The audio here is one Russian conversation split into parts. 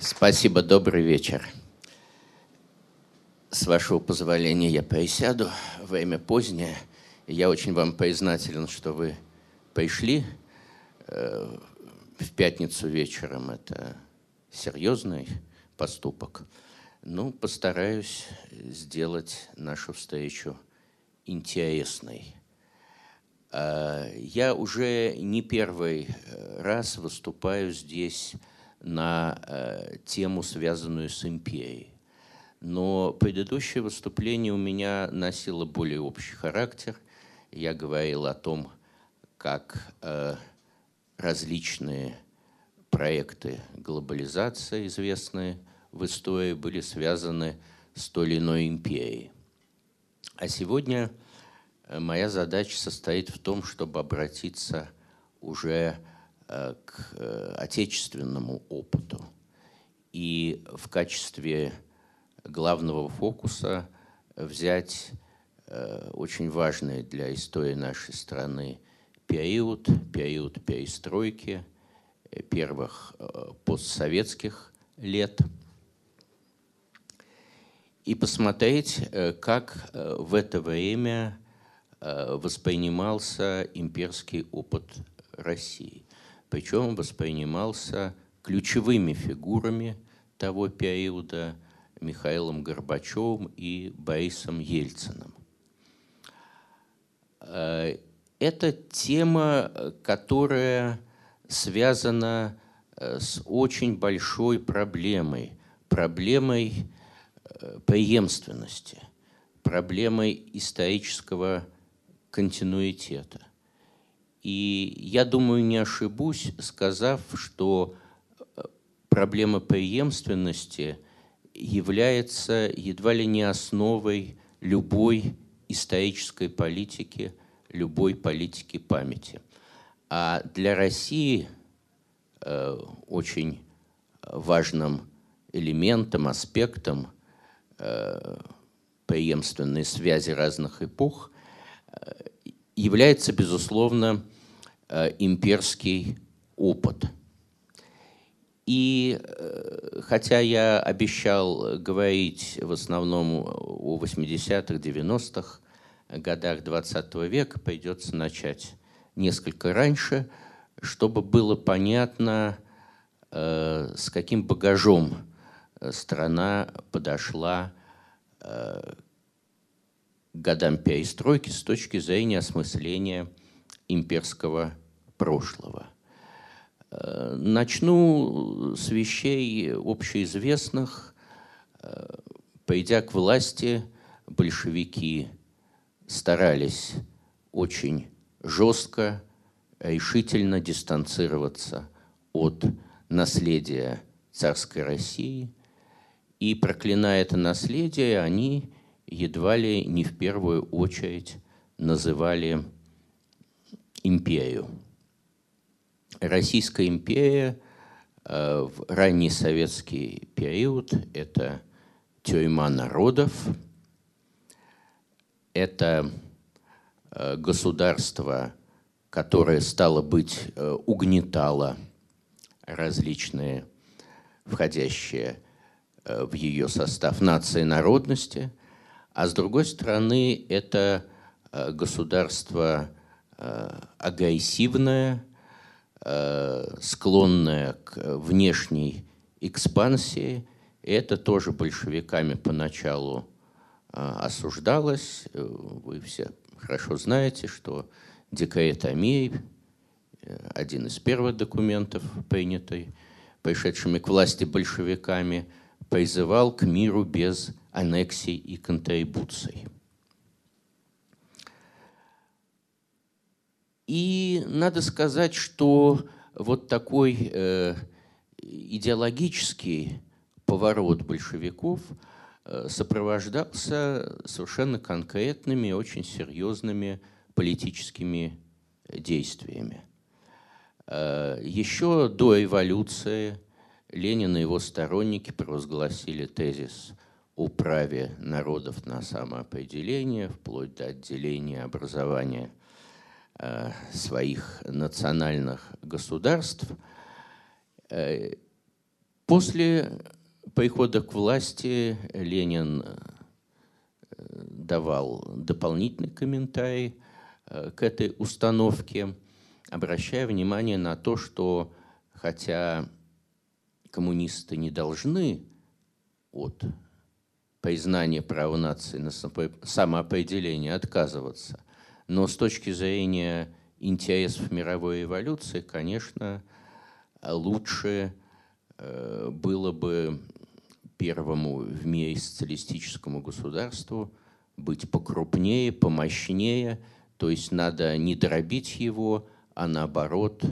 Спасибо, добрый вечер. С вашего позволения я присяду. Время позднее. Я очень вам признателен, что вы пришли э, в пятницу вечером. Это серьезный поступок. Ну, постараюсь сделать нашу встречу интересной. Э, я уже не первый э, раз выступаю здесь на э, тему, связанную с империей. Но предыдущее выступление у меня носило более общий характер. Я говорил о том, как э, различные проекты глобализации, известные в истории, были связаны с той или иной империей. А сегодня э, моя задача состоит в том, чтобы обратиться уже Э, к э, отечественному опыту. И в качестве главного фокуса взять э, очень важный для истории нашей страны период, период перестройки первых постсоветских лет и посмотреть, как в это время воспринимался имперский опыт России причем воспринимался ключевыми фигурами того периода Михаилом Горбачевым и Борисом Ельциным. Э, это тема, которая связана э, с очень большой проблемой, проблемой э, преемственности, проблемой исторического континуитета. И я думаю, не ошибусь, сказав, что э, проблема преемственности является едва ли не основой любой исторической политики, любой политики памяти. А для России э, очень важным элементом, аспектом э, преемственной связи разных эпох э, является, безусловно, э, имперский опыт. И э, хотя я обещал говорить в основном о 80-х, 90-х годах 20 века, придется начать несколько раньше, чтобы было понятно, э, с каким багажом страна подошла годам перестройки с точки зрения осмысления имперского прошлого. Э, начну с вещей общеизвестных. Э, придя к власти, большевики старались очень жестко, решительно дистанцироваться от наследия царской России. И проклиная это наследие, они едва ли не в первую очередь называли империю. Российская империя э, в ранний советский период – это тюрьма народов, это э, государство, которое, стало быть, э, угнетало различные входящие в ее состав нации народности – а с другой стороны, это государство э, агрессивное, э, склонное к внешней экспансии. Это тоже большевиками поначалу осуждалось. Вы все хорошо знаете, что декрет о один из первых документов, принятый пришедшими к власти большевиками, призывал к миру без аннексий и контрибуций. И надо сказать, что вот такой э, идеологический поворот большевиков э, сопровождался совершенно конкретными, очень серьезными политическими действиями. Э, еще до эволюции Ленин и его сторонники провозгласили тезис о праве народов на самоопределение, вплоть до отделения образования своих национальных государств. Э, После прихода к власти Ленин давал дополнительный комментарий к этой установке, обращая внимание на то, что хотя коммунисты не должны от признания права нации на самоопределение отказываться, но с точки зрения интересов мировой эволюции, конечно, лучше э, было бы первому в мире социалистическому государству быть покрупнее, помощнее, то есть надо не дробить его, а наоборот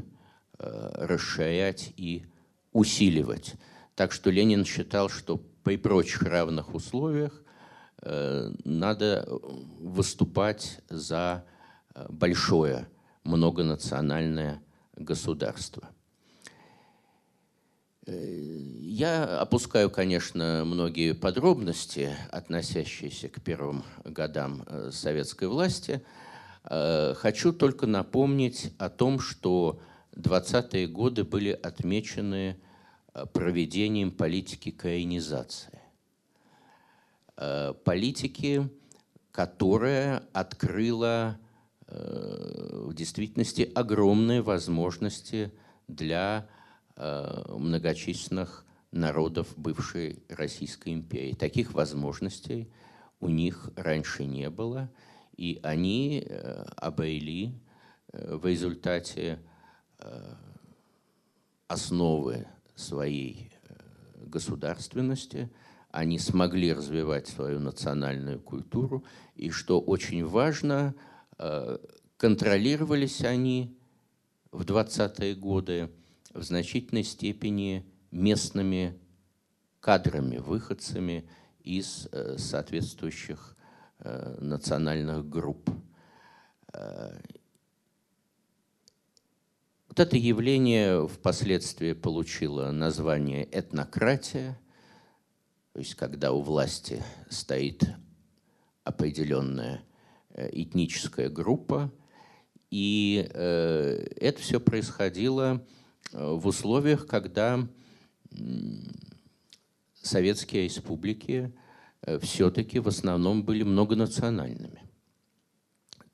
э, расширять и усиливать. Так что Ленин считал, что при прочих равных условиях надо выступать за э, большое многонациональное государство. Я опускаю, конечно, многие подробности, относящиеся к первым годам советской власти – Э, хочу только напомнить о том, что 20-е годы были отмечены э, проведением политики каинизации. Э, политики, которая открыла в действительности огромные возможности для многочисленных народов бывшей Российской империи. Таких возможностей у них раньше не было – и они э, обрели э, в результате э, основы своей государственности, они смогли развивать свою национальную культуру, и что очень важно, контролировались они в 20-е годы в значительной степени местными кадрами, выходцами из соответствующих Э, национальных групп. Э, вот это явление впоследствии получило название этнократия, то есть когда у власти стоит определенная э, этническая группа, и это все происходило в условиях, когда советские республики Э, все-таки в основном были многонациональными.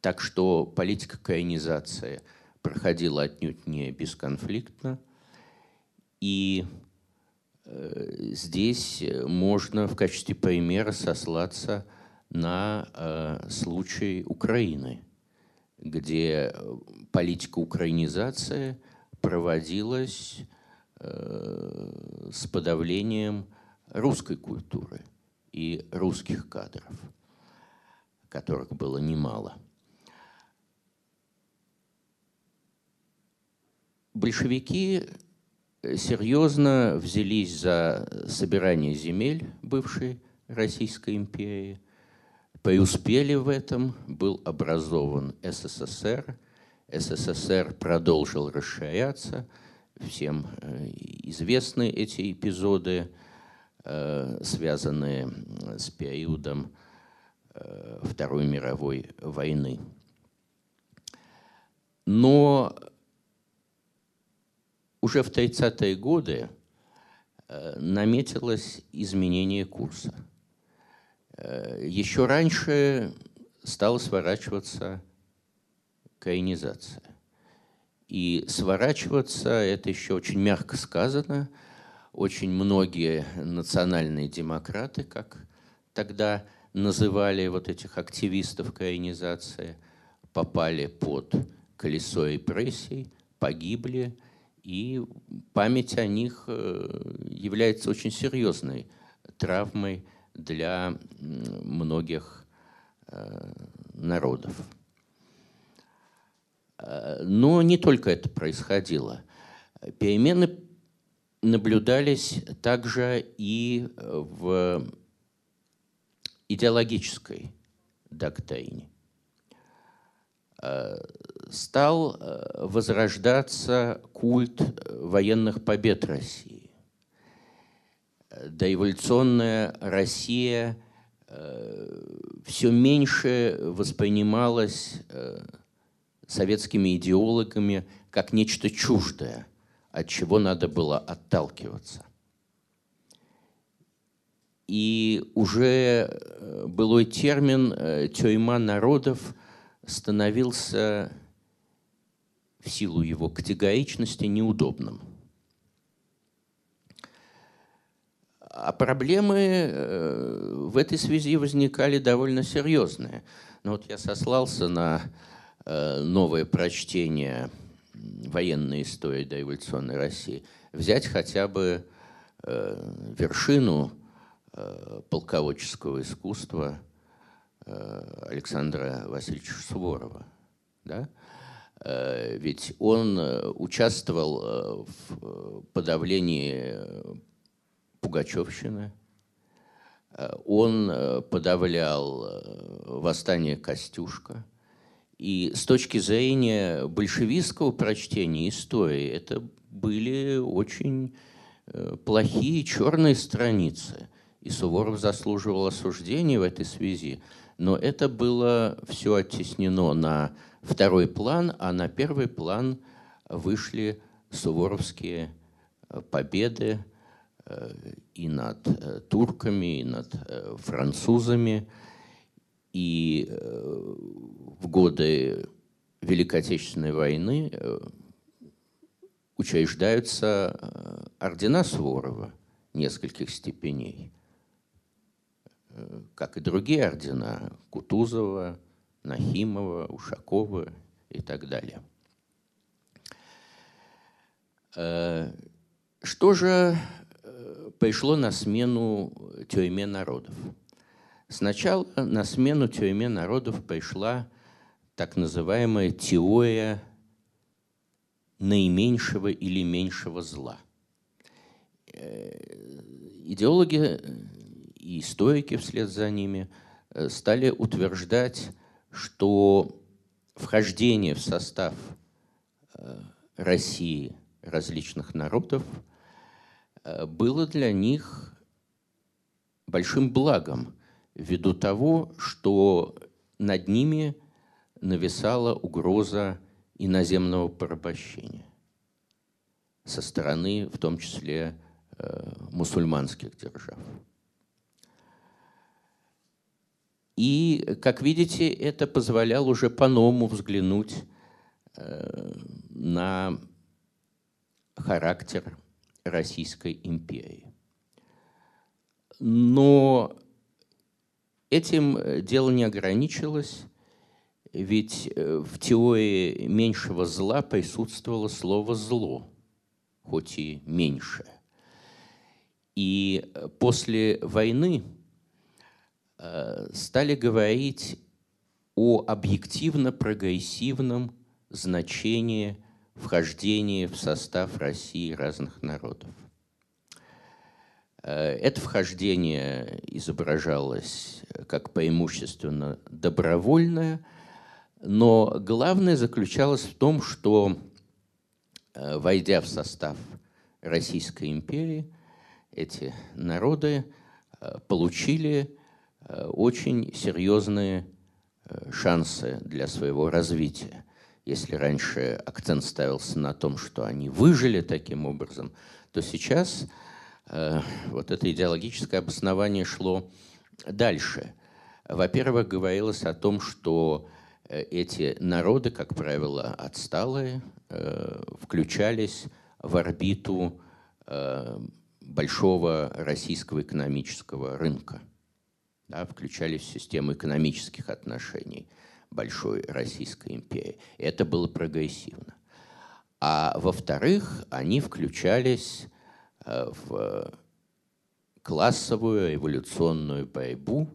Так что политика каинизации проходила отнюдь не бесконфликтно. И э, здесь можно в качестве примера сослаться на э, случай Украины, где политика украинизации проводилась э, с подавлением русской культуры – и русских кадров, которых было немало. Большевики серьезно взялись за собирание земель бывшей Российской империи, преуспели в этом, был образован СССР, СССР продолжил расширяться, всем э, известны эти эпизоды Э, связанные с периодом э, Второй мировой войны. Но уже в 30-е годы э, наметилось изменение курса. Еще раньше стала сворачиваться каинизация. И сворачиваться, это еще очень мягко сказано – очень многие национальные демократы, как тогда называли вот этих активистов каинизации, попали под колесо репрессий, погибли, и память о них э, является очень серьезной травмой для многих э, народов. Э, но не только это происходило. Перемены наблюдались также и в идеологической доктрине. Э, стал э, возрождаться культ военных побед России. Доэволюционная Россия э, все меньше воспринималась советскими идеологами как нечто чуждое – от чего надо было отталкиваться. И уже э, былой термин э, «тюрьма народов» становился в силу его категоричности неудобным. А проблемы э, в этой связи возникали довольно серьезные. Но вот я сослался на новое прочтение военной истории дореволюционной России. Взять хотя бы вершину Э, полководческого искусства э, Александра Васильевича Суворова. Да? Э, ведь он участвовал в подавлении Пугачевщины, он подавлял восстание Костюшка. И с точки зрения большевистского прочтения истории это были очень плохие черные страницы – и Суворов заслуживал осуждения в этой связи, но это было все оттеснено на второй план, а на первый план вышли суворовские э, победы э, и над э, турками, и над французами. И в годы Великой Отечественной войны учреждаются ордена Суворова нескольких степеней – как и другие ордена Кутузова, Нахимова, Ушакова и так далее. Э, что же э, пришло на смену тюрьме народов? Сначала на смену тюрьме народов пришла так называемая теория наименьшего или меньшего зла. Идеологи и стоики вслед за ними э, стали утверждать, что вхождение в состав э, России различных народов э, было для них большим благом ввиду того, что над ними нависала угроза иноземного порабощения со стороны, в том числе, мусульманских держав. И, как видите, это позволяло уже по-новому взглянуть э, на характер Российской империи. Но этим дело не ограничилось, ведь э, в теории меньшего зла присутствовало слово «зло», хоть и меньшее. И после войны Э, стали говорить о объективно-прогрессивном значении вхождения в состав России разных народов. Э, это вхождение изображалось как преимущественно добровольное, но главное заключалось в том, что, э, войдя в состав Российской империи, эти народы получили Э, очень серьезные э, шансы для своего развития. Если раньше акцент ставился на том, что они выжили таким образом, то сейчас э, вот это идеологическое обоснование шло дальше. Во-первых, говорилось о том, что эти народы, как правило, отсталые, включались в орбиту большого российского экономического рынка – да, включались в систему экономических отношений Большой Российской империи. Это было прогрессивно. А во-вторых, они включались э, в классовую революционную борьбу,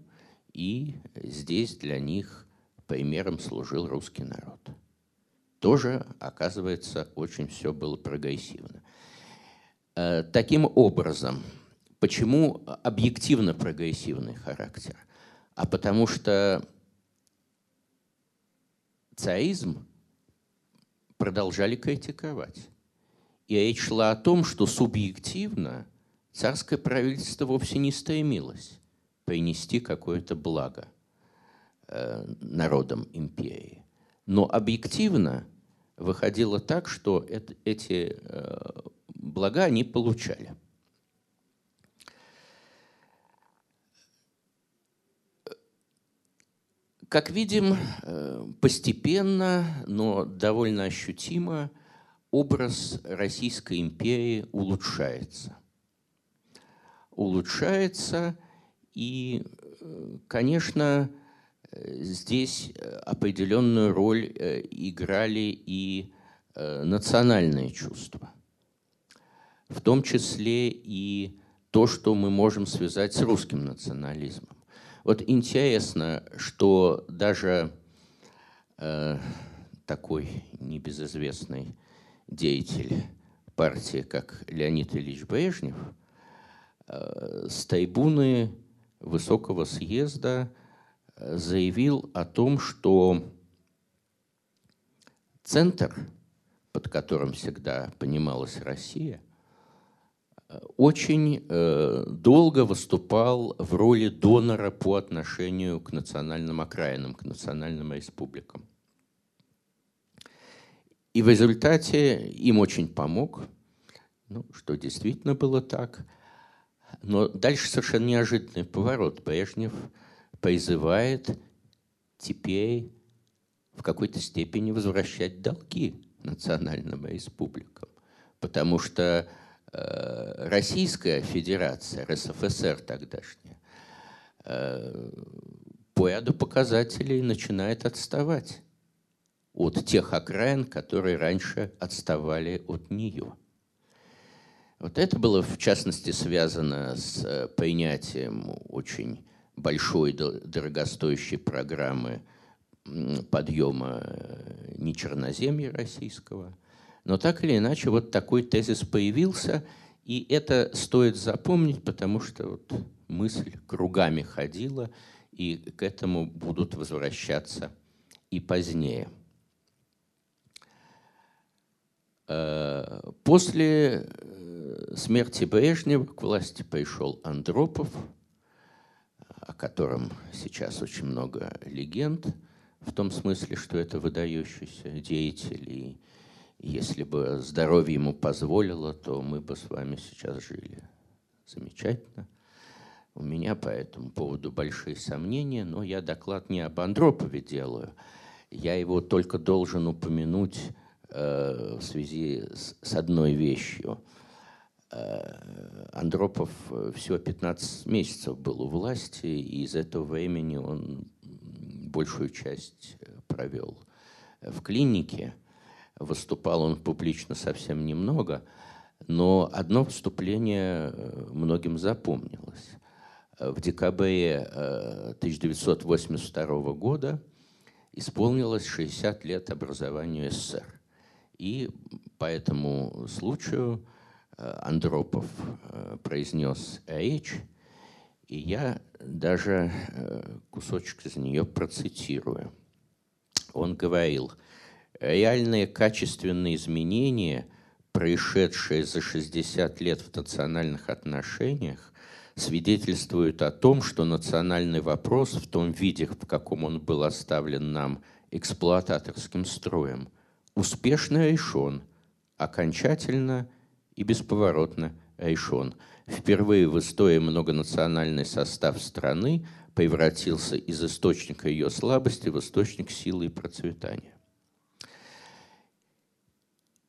и здесь для них примером служил русский народ. Тоже, оказывается, очень все было прогрессивно. Э, таким образом, Почему объективно прогрессивный характер? А потому что царизм продолжали критиковать. И речь шла о том, что субъективно царское правительство вовсе не стремилось принести какое-то благо э, народам империи. Но объективно выходило так, что это, эти э, блага они получали – как видим, постепенно, но довольно ощутимо образ Российской империи улучшается. Улучшается, и, конечно, здесь определенную роль играли и национальные чувства, в том числе и то, что мы можем связать с русским национализмом. Вот интересно, что даже э, такой небезызвестный деятель партии, как Леонид Ильич Брежнев, э, с трибуны Высокого съезда э, заявил о том, что центр, под которым всегда понималась Россия, очень э, долго выступал в роли донора по отношению к национальным окраинам, к национальным республикам. И в результате им очень помог, ну, что действительно было так. Но дальше совершенно неожиданный поворот. Брежнев призывает теперь в какой-то степени возвращать долги национальным республикам. Потому что Российская Федерация, РСФСР тогдашняя, э, по ряду показателей начинает отставать от тех окраин, которые раньше отставали от нее. Вот это было, в частности, связано с э, принятием очень большой, дорогостоящей программы подъема нечерноземья российского – но так или иначе, вот такой тезис появился, и это стоит запомнить, потому что вот мысль кругами ходила, и к этому будут возвращаться и позднее. Э, после э, смерти Брежнева к власти пришел Андропов, о котором сейчас очень много легенд, в том смысле, что это выдающийся деятель и если бы здоровье ему позволило, то мы бы с вами сейчас жили. Замечательно. У меня по этому поводу большие сомнения, но я доклад не об Андропове делаю. Я его только должен упомянуть э, в связи с, с одной вещью. Э, Андропов всего 15 месяцев был у власти, и из этого времени он большую часть провел в клинике – Выступал он публично совсем немного, но одно вступление э, многим запомнилось. В декабре 1982 э, года исполнилось 60 лет образованию СССР. И по этому случаю э, Андропов произнес речь, и я даже кусочек из нее процитирую. Он говорил – реальные качественные изменения, происшедшие за 60 лет в национальных отношениях, свидетельствуют о том, что национальный вопрос в том виде, в каком он был оставлен нам эксплуататорским строем, успешно решен, окончательно и бесповоротно решен. Впервые в истории многонациональный состав страны превратился из источника ее слабости в источник силы и процветания.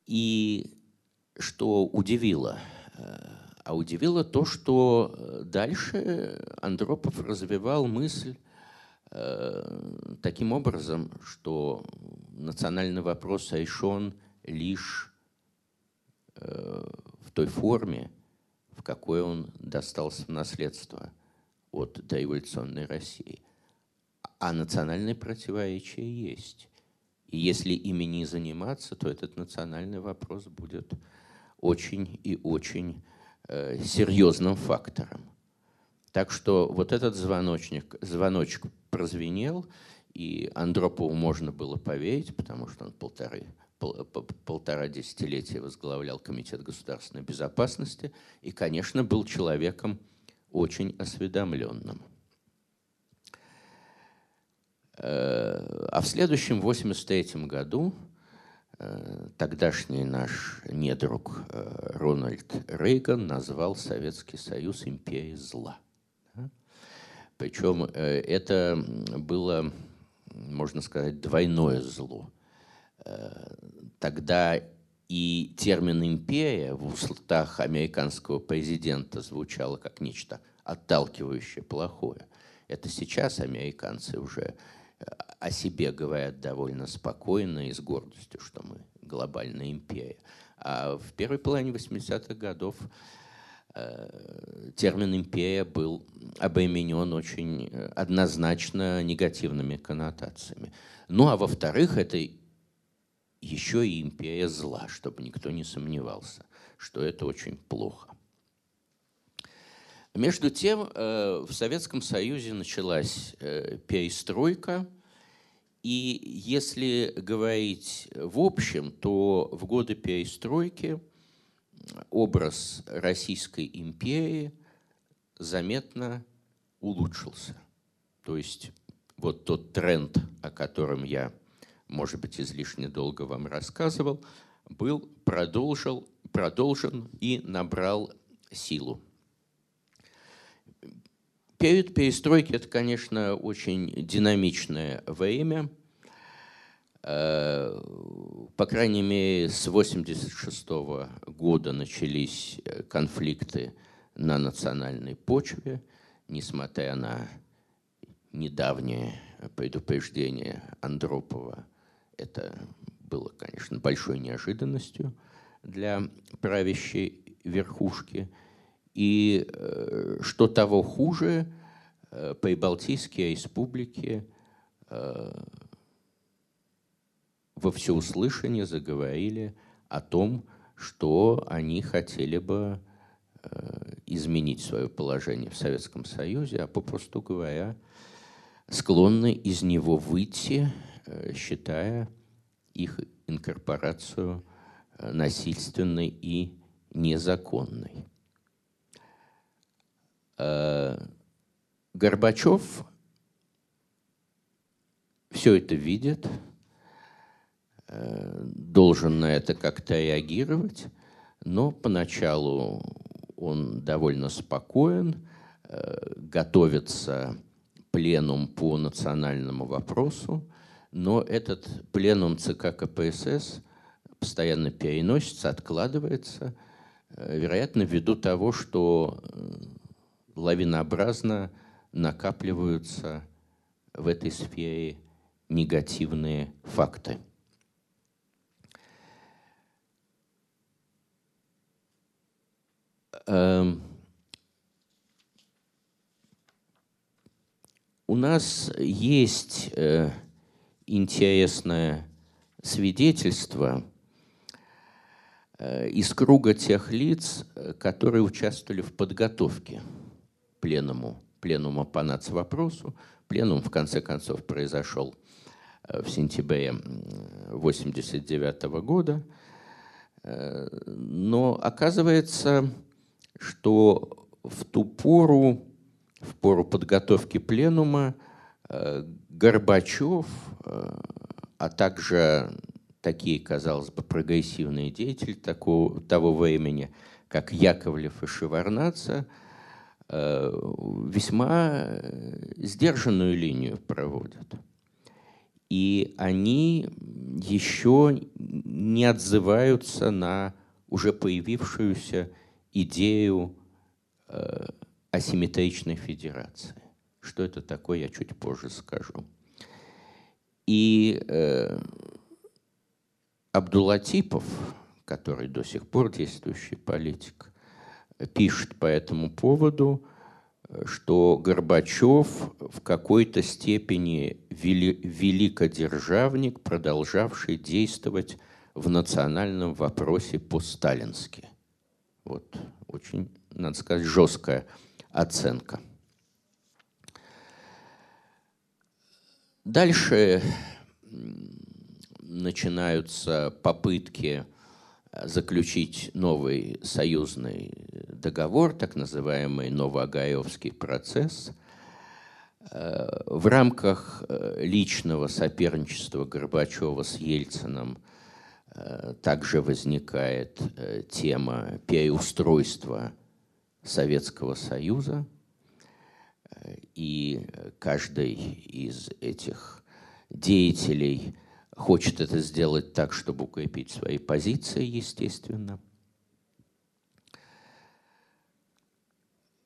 И что удивило? Э, а удивило то, что э, дальше Андропов развивал мысль э, таким образом, что национальный вопрос решен лишь в той форме, в какой он достался в наследство от дореволюционной России. А национальные противоречия есть. И если ими не заниматься, то этот национальный вопрос будет очень и очень э, серьезным фактором. Так что вот этот звоночник, звоночек прозвенел, и Андропову можно было поверить, потому что он полторы, пол, полтора десятилетия возглавлял Комитет государственной безопасности и, конечно, был человеком очень осведомленным. Э, а в следующем, 83 году, э, тогдашний наш недруг э, Рональд Рейган назвал Советский Союз империей зла. Причем это было можно сказать, двойное зло. Тогда и термин «империя» в устах американского президента звучало как нечто отталкивающее, плохое. Это сейчас американцы уже о себе говорят довольно спокойно и с гордостью, что мы глобальная империя. А в первой половине 80-х годов э, термин «империя» был обременен очень э, однозначно негативными коннотациями. Ну а во-вторых, это еще и империя зла, чтобы никто не сомневался, что это очень плохо. Между тем, э, в Советском Союзе началась перестройка – и если говорить в общем, то в годы перестройки образ Российской империи заметно улучшился. То есть вот тот тренд, о котором я, может быть, излишне долго вам рассказывал, был продолжил, продолжен и набрал силу. Перед перестройкой это, конечно, очень динамичное время. Э, по крайней мере, с 1986 года начались э, конфликты на национальной почве, несмотря на недавнее предупреждение Андропова. Это было, конечно, большой неожиданностью для правящей верхушки – и э, что того хуже, э, прибалтийские республики э, во всеуслышание заговорили о том, что они хотели бы изменить свое положение в Советском Союзе, а попросту говоря, склонны из него выйти, считая их инкорпорацию насильственной и незаконной. Э, Горбачев все это видит, э, должен на это как-то реагировать, но поначалу он довольно спокоен, э, готовится пленум по национальному вопросу, но этот пленум ЦК КПСС постоянно переносится, откладывается, вероятно, ввиду того, что лавинообразно накапливаются в этой сфере негативные факты. Эм, у нас есть э, интересное свидетельство э, из круга тех лиц, э, которые участвовали в подготовке пленуму, пленума по нацвопросу. Пленум, в конце концов, произошел э, в сентябре 1989 года. Э, но оказывается, что в ту пору, в пору подготовки пленума, э, Горбачев, а также такие, казалось бы, прогрессивные деятели такого, того времени, как Яковлев и Э, весьма э, сдержанную линию проводят. И они еще не отзываются на уже появившуюся идею э, асимметричной федерации. Что это такое, я чуть позже скажу. И э, Абдулатипов, который до сих пор действующий политик, пишет по этому поводу, что Горбачев в какой-то степени вели, великодержавник, продолжавший действовать в национальном вопросе по-сталински. Вот очень, надо сказать, жесткая оценка. Дальше начинаются попытки заключить новый союзный договор, так называемый Новоагаевский процесс. Э, в рамках э, личного соперничества Горбачева с Ельцином э, также возникает тема переустройства Советского Союза, и каждый из этих деятелей хочет это сделать так, чтобы укрепить свои позиции, естественно.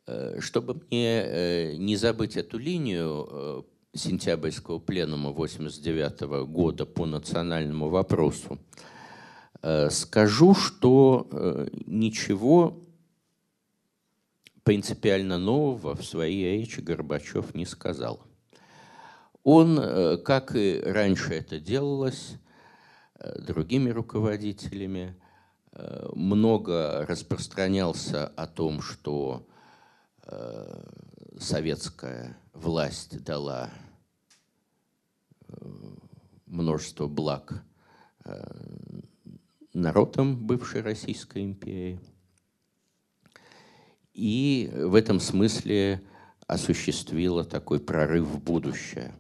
Э, чтобы мне э, не забыть эту линию э, сентябрьского пленума 1989 года по национальному вопросу, скажу, что ничего принципиально нового в своей речи Горбачев не сказал. Он, как и раньше это делалось, другими руководителями, много распространялся о том, что Э, советская власть дала э, множество благ э, народам бывшей Российской империи. И в этом смысле осуществила такой прорыв в будущее.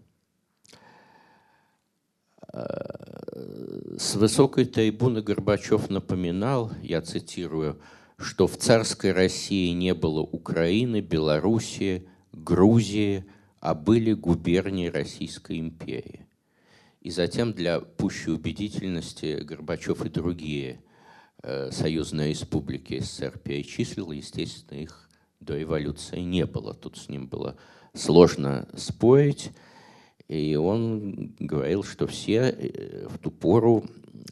С высокой трибуны Горбачев напоминал, я цитирую, что в царской России не было Украины, Белоруссии, Грузии, а были губернии Российской империи. И затем для пущей убедительности Горбачев и другие э, союзные республики СССР перечислил, естественно, их до эволюции не было. Тут с ним было сложно спорить. И он говорил, что все э, в ту пору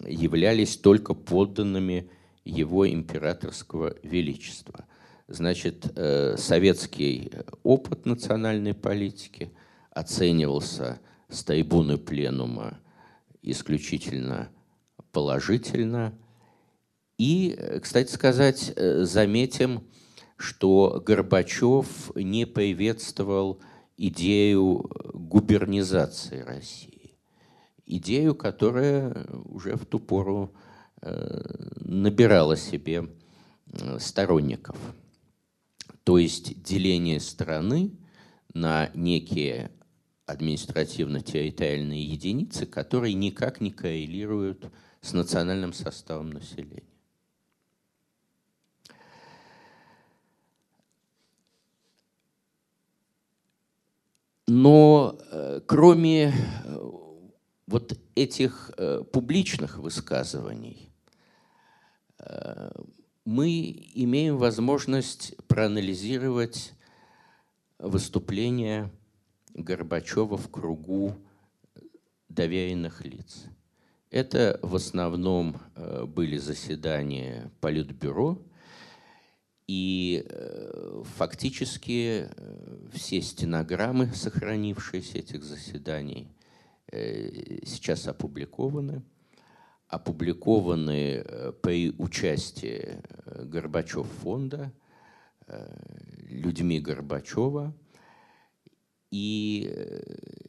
являлись только подданными его императорского величества. Значит, э, советский опыт национальной политики оценивался с трибуны пленума исключительно положительно. И, кстати сказать, э, заметим, что Горбачев не приветствовал идею губернизации России. Идею, которая уже в ту пору Э, набирала себе э, сторонников. То есть деление страны на некие административно-территориальные единицы, которые никак не коррелируют с национальным составом населения. Но э, кроме вот этих публичных высказываний, мы имеем возможность проанализировать выступление Горбачева в кругу доверенных лиц. Это в основном э, были заседания Политбюро, и э, фактически э, все стенограммы, сохранившиеся этих заседаний, сейчас опубликованы – опубликованы э, при участии э, Горбачев фонда, э, людьми Горбачева. И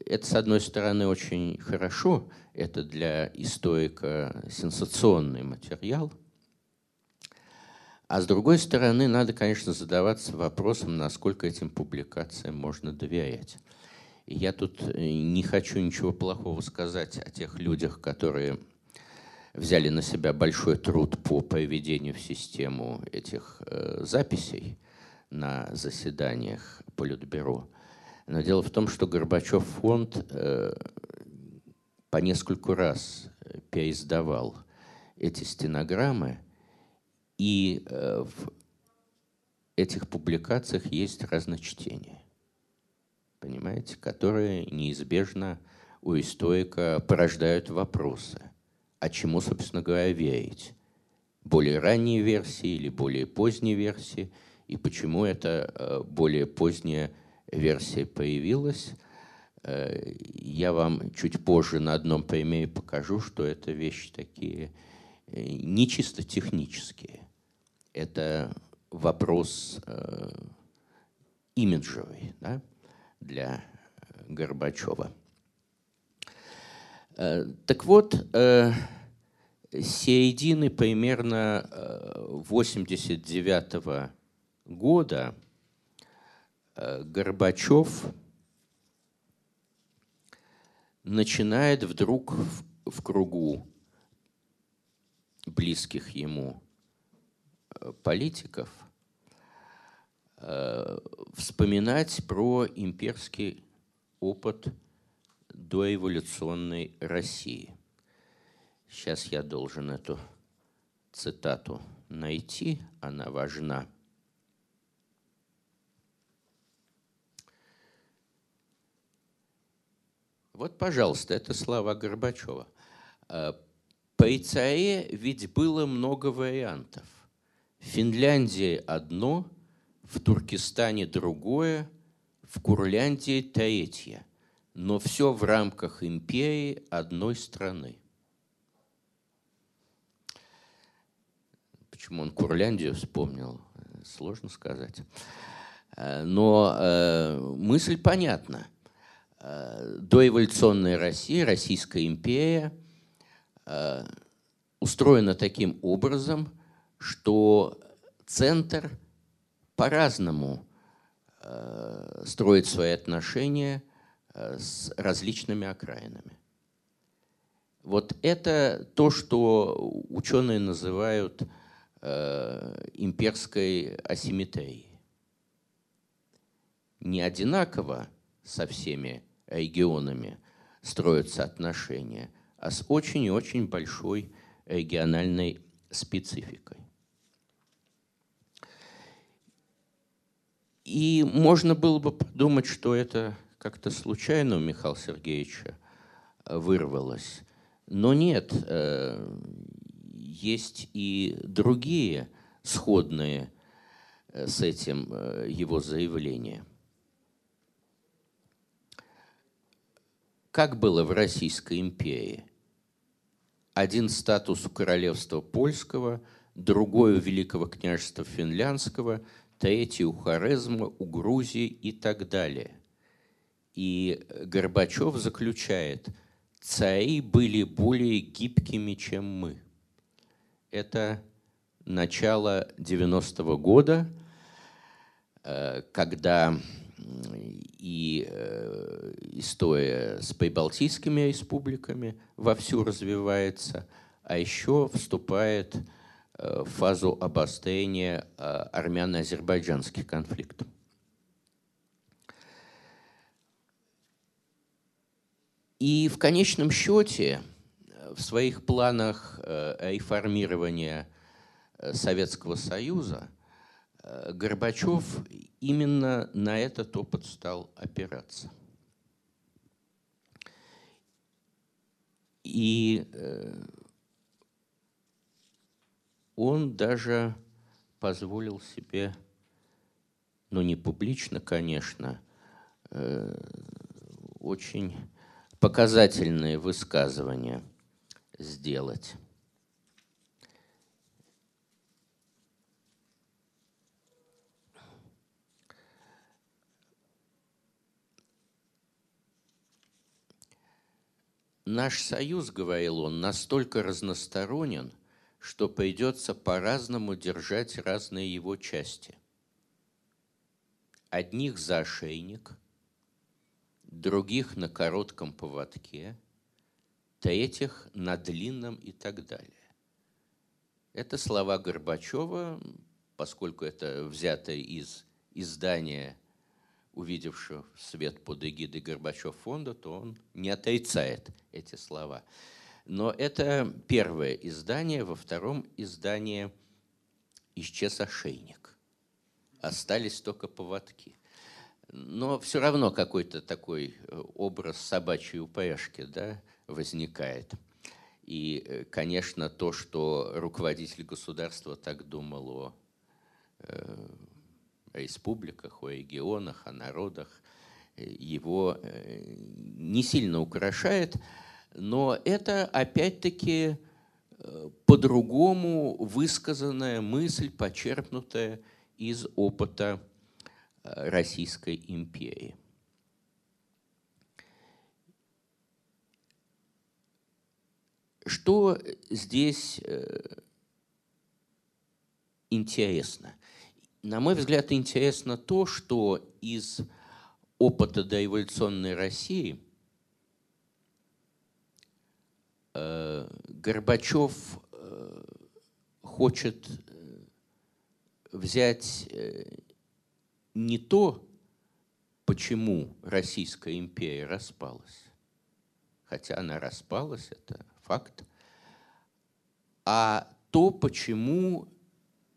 это, с одной стороны, очень хорошо, это для историка сенсационный материал, а с другой стороны, надо, конечно, задаваться вопросом, насколько этим публикациям можно доверять. И я тут не хочу ничего плохого сказать о тех людях, которые взяли на себя большой труд по проведению в систему этих э, записей на заседаниях Политбюро. Но дело в том, что Горбачев фонд э, по нескольку раз переиздавал эти стенограммы, и э, в этих публикациях есть разночтения, понимаете, которые неизбежно у историка порождают вопросы а чему, собственно говоря, верить. Более ранние версии или более поздние версии, и почему эта э, более поздняя версия появилась. Э, я вам чуть позже на одном примере покажу, что это вещи такие не чисто технические. Это вопрос имиджевый да, для Горбачева. Э, так вот, э, с середины примерно 89 э, года Горбачев начинает вдруг в кругу близких ему политиков вспоминать про имперский опыт доэволюционной России. Сейчас я должен эту цитату найти, она важна. Вот, пожалуйста, это слова Горбачева. Э, По ИЦАЭ ведь было много вариантов. В Финляндии одно, в Туркестане другое, в Курляндии третье. Но все в рамках империи одной страны. Почему он Курляндию вспомнил, сложно сказать. Э, но э, мысль понятна. Э, доэволюционная Россия, Российская империя э, устроена таким образом, что центр по-разному э, строит свои отношения э, с различными окраинами. Вот это то, что ученые называют Э, имперской асимметрии. Не одинаково со всеми регионами строятся отношения, а с очень и очень большой региональной спецификой. И можно было бы подумать, что это как-то случайно у Михаила Сергеевича вырвалось. Но нет, э, есть и другие сходные э, с этим э, его заявления. Как было в Российской империи? Один статус у королевства польского, другой у Великого княжества финляндского, третий у у Грузии и так далее. И Горбачев заключает, цари были более гибкими, чем мы – это начало 90-го года, э, когда и э, история с прибалтийскими республиками вовсю развивается, а еще вступает э, в фазу обострения армяно-азербайджанских конфликтов. И в конечном счете в своих планах э, реформирования э, Советского Союза э, Горбачев именно на этот опыт стал опираться. И он даже позволил себе, ну не публично, конечно, очень показательные высказывания – сделать. Наш союз, говорил он, настолько разносторонен, что придется по-разному держать разные его части. Одних за ошейник, других на коротком поводке – третьих на длинном и так далее. Это слова Горбачева, поскольку это взято из издания, увидевшего свет под эгидой Горбачев фонда, то он не отрицает эти слова. Но это первое издание, во втором издании исчез ошейник. Остались только поводки. Но все равно какой-то такой э, образ собачьей упряжки, да, возникает. И, э, конечно, то, что руководитель государства так думал о э, республиках, о регионах, о народах, его не сильно украшает, но это опять-таки по-другому высказанная мысль, почерпнутая из опыта Российской империи. Что здесь э, интересно? На мой взгляд, интересно то, что из опыта доэволюционной России э, Горбачев э, хочет взять не то, почему Российская империя распалась, хотя она распалась, это факт, а то, почему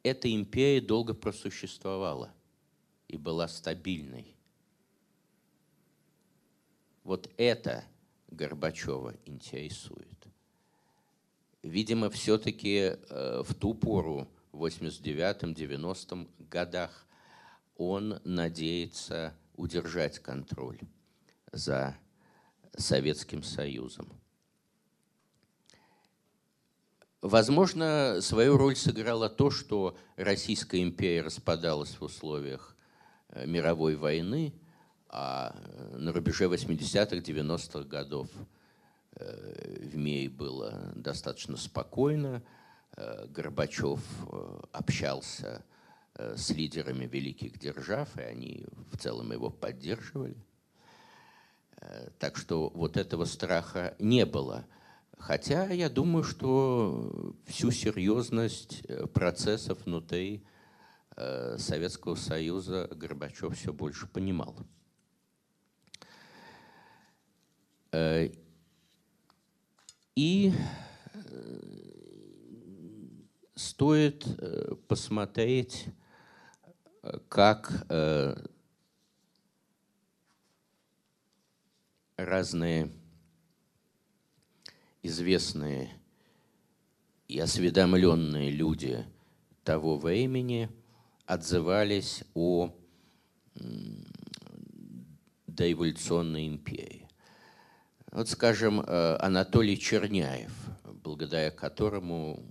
эта империя долго просуществовала и была стабильной. Вот это Горбачева интересует. Видимо, все-таки э, в ту пору, в 89-90 годах, он надеется удержать контроль за Советским Союзом. Возможно, свою роль сыграло то, что Российская империя распадалась в условиях э, мировой войны, а на рубеже 80-х, 90-х годов э, в МИИ было достаточно спокойно. Э, Горбачев общался с лидерами великих держав, и они в целом его поддерживали. Так что вот этого страха не было – Хотя я думаю, что всю серьезность э, процессов внутри э, Советского Союза Горбачев все больше понимал. Э, и стоит посмотреть, как разные известные и осведомленные люди того времени отзывались о доэволюционной империи. Вот, скажем, э, Анатолий Черняев, благодаря которому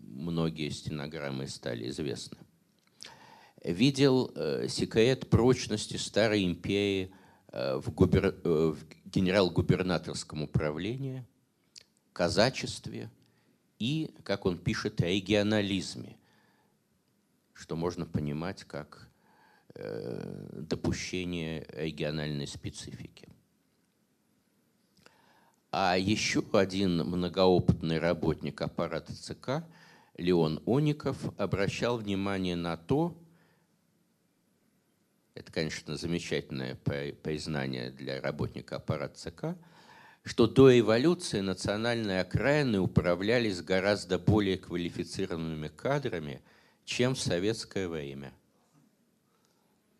многие стенограммы стали известны, видел э, секрет прочности старой империи э, в, губер... в генерал-губернаторском управлении – казачестве и, как он пишет, регионализме, что можно понимать как допущение региональной специфики. А еще один многоопытный работник аппарата ЦК, Леон Оников, обращал внимание на то, это, конечно, замечательное признание для работника аппарата ЦК – что до эволюции национальные окраины управлялись гораздо более квалифицированными кадрами, чем в советское время.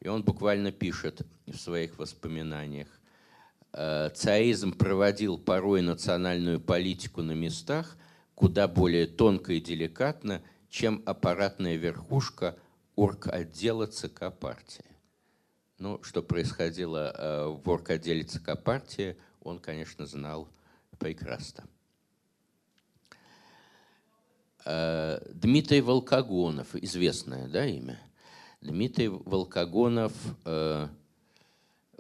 И он буквально пишет в своих воспоминаниях, «Э, царизм проводил порой национальную политику на местах куда более тонко и деликатно, чем аппаратная верхушка орг-отдела ЦК партии. Ну, что происходило э, в орг-отделе ЦК партии – он, конечно, знал прекрасно. Э, Дмитрий Волкогонов, известное да, имя. Дмитрий Волкогонов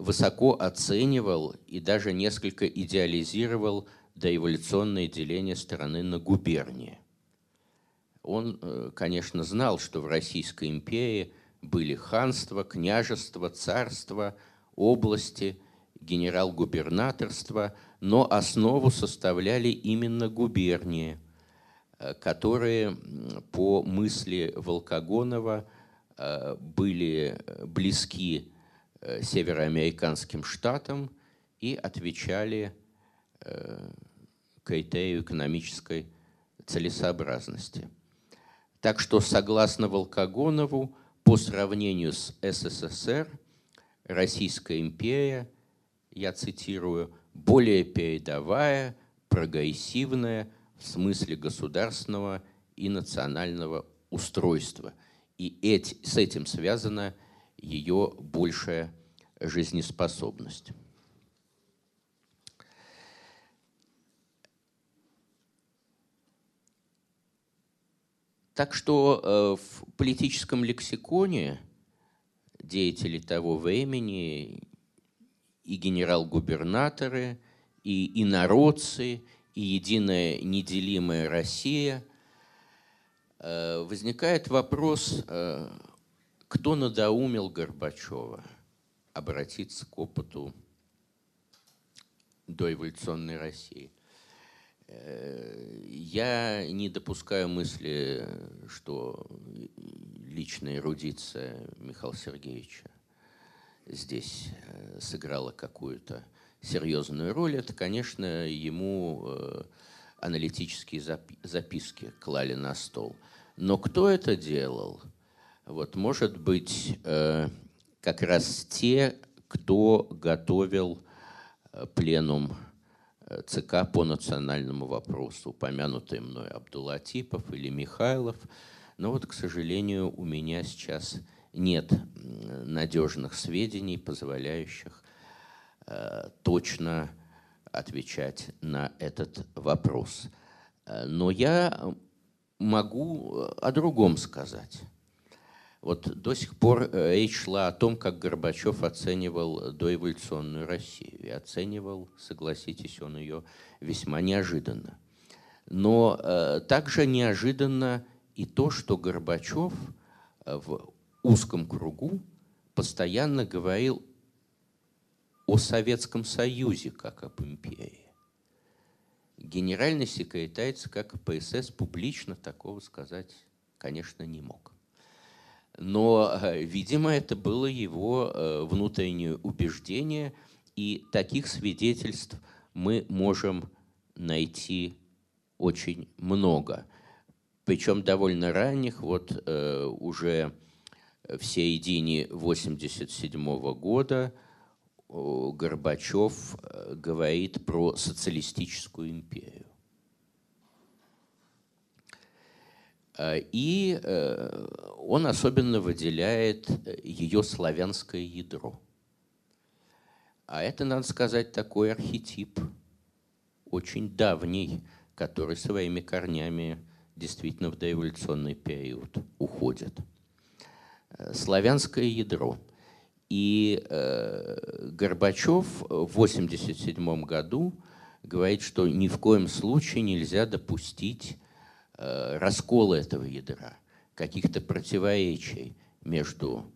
высоко оценивал и даже несколько идеализировал доэволюционное деление страны на губернии. Он, э, конечно, знал, что в Российской империи были ханства, княжества, царства, области – генерал-губернаторства, но основу составляли именно губернии, э, которые, по мысли Волкогонова, э, были близки североамериканским штатам и отвечали критерию экономической целесообразности. Так что, согласно Волкогонову, по сравнению с СССР, Российская империя – я цитирую, более передовая, прогрессивная в смысле государственного и национального устройства. И эти, с этим связана ее большая жизнеспособность. Так что э, в политическом лексиконе деятели того времени и генерал-губернаторы, и инородцы, и единая неделимая Россия, э, возникает вопрос, э, кто надоумил Горбачева обратиться к опыту доэволюционной России. Э, я не допускаю мысли, что личная эрудиция Михаила Сергеевича здесь э, сыграла какую-то серьезную роль, это, конечно, ему э, аналитические записки клали на стол. Но кто это делал? Вот, может быть, э, как раз те, кто готовил э, пленум ЦК по национальному вопросу, упомянутые мной Абдулатипов или Михайлов. Но вот, к сожалению, у меня сейчас нет надежных сведений, позволяющих э, точно отвечать на этот вопрос. Э, но я могу о другом сказать. Вот до сих пор э, речь шла о том, как Горбачев оценивал доэволюционную Россию. И оценивал, согласитесь, он ее весьма неожиданно. Но э, также неожиданно и то, что Горбачев э, в узком кругу постоянно говорил о Советском Союзе как об империи. Генеральный секретарь ЦК КПСС публично такого сказать, конечно, не мог но, э, видимо, это было его э, внутреннее убеждение, и таких свидетельств мы можем найти очень много. Причем довольно ранних, вот э, уже в середине 1987 года Горбачев говорит про социалистическую империю. Э, и э, он особенно выделяет э, ее славянское ядро. А это, надо сказать, такой архетип, очень давний, который своими корнями действительно в доэволюционный период уходит. Славянское ядро. И Горбачев в 1987 году говорит, что ни в коем случае нельзя допустить Э, раскола этого ядра, каких-то противоречий между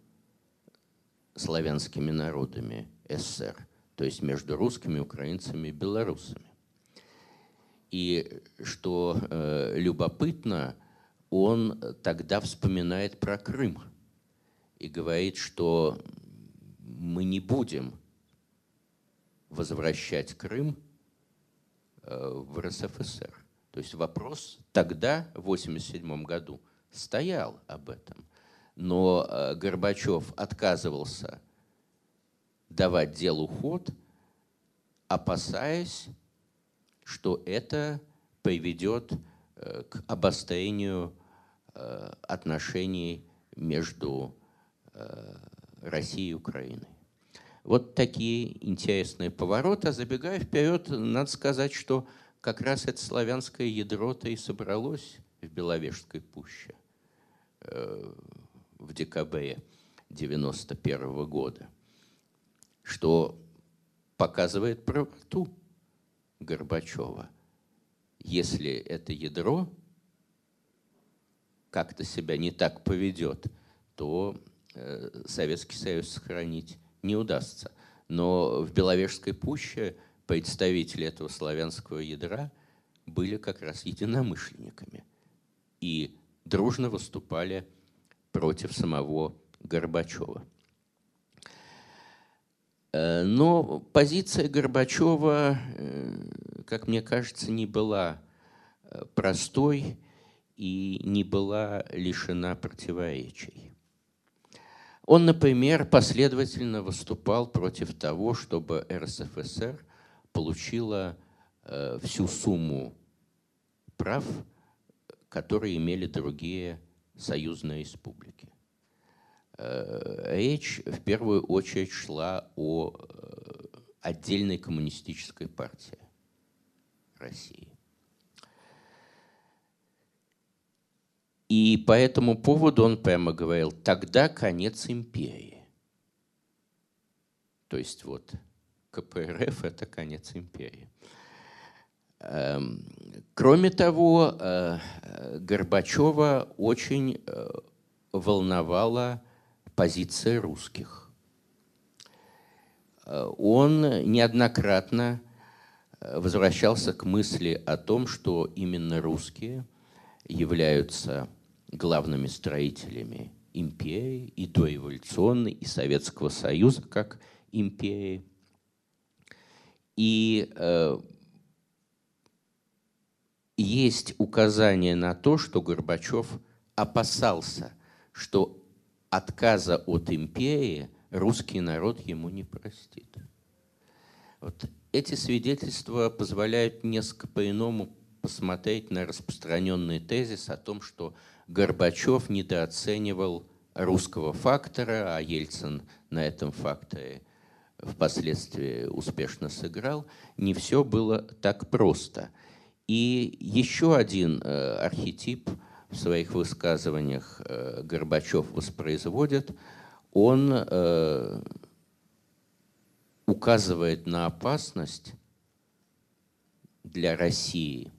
славянскими народами СССР, то есть между русскими, украинцами и белорусами. И что э, любопытно, он тогда вспоминает про Крым и говорит, что мы не будем возвращать Крым э, в РСФСР. То есть вопрос тогда, в 1987 году, стоял об этом. Но э, Горбачев отказывался давать делу ход, опасаясь, что это приведет э, к обострению э, отношений между Россией и Украиной. Вот такие интересные повороты. А забегая вперед, надо сказать, что как раз это славянское ядро-то и собралось в Беловежской пуще э, в декабре 91 года, что показывает правоту Горбачева. Если это ядро как-то себя не так поведет, то э, Советский Союз сохранить не удастся. Но в Беловежской пуще представители этого славянского ядра были как раз единомышленниками и дружно выступали против самого Горбачева. Э, но позиция Горбачева, э, как мне кажется, не была э, простой и не была лишена противоречий. Он, например, последовательно выступал против того, чтобы РСФСР получила э, всю сумму прав, которые имели другие союзные республики. Э, речь в первую очередь шла о э, отдельной коммунистической партии России. И по этому поводу он прямо говорил, тогда конец империи. То есть вот КПРФ – это конец империи. Эм, кроме того, э, Горбачева очень э, волновала позиция русских. Э, он неоднократно возвращался к мысли о том, что именно русские являются главными строителями империи и дореволюционной, и Советского Союза как империи – И э, есть указание на то, что Горбачев опасался, что отказа от империи русский народ ему не простит. Вот эти свидетельства позволяют несколько по-иному посмотреть на распространенный тезис о том, что Горбачев недооценивал русского фактора, а Ельцин на этом факторе впоследствии успешно сыграл. Не все было так просто. И еще один э, архетип в своих высказываниях э, Горбачев воспроизводит. Он э, указывает на опасность для России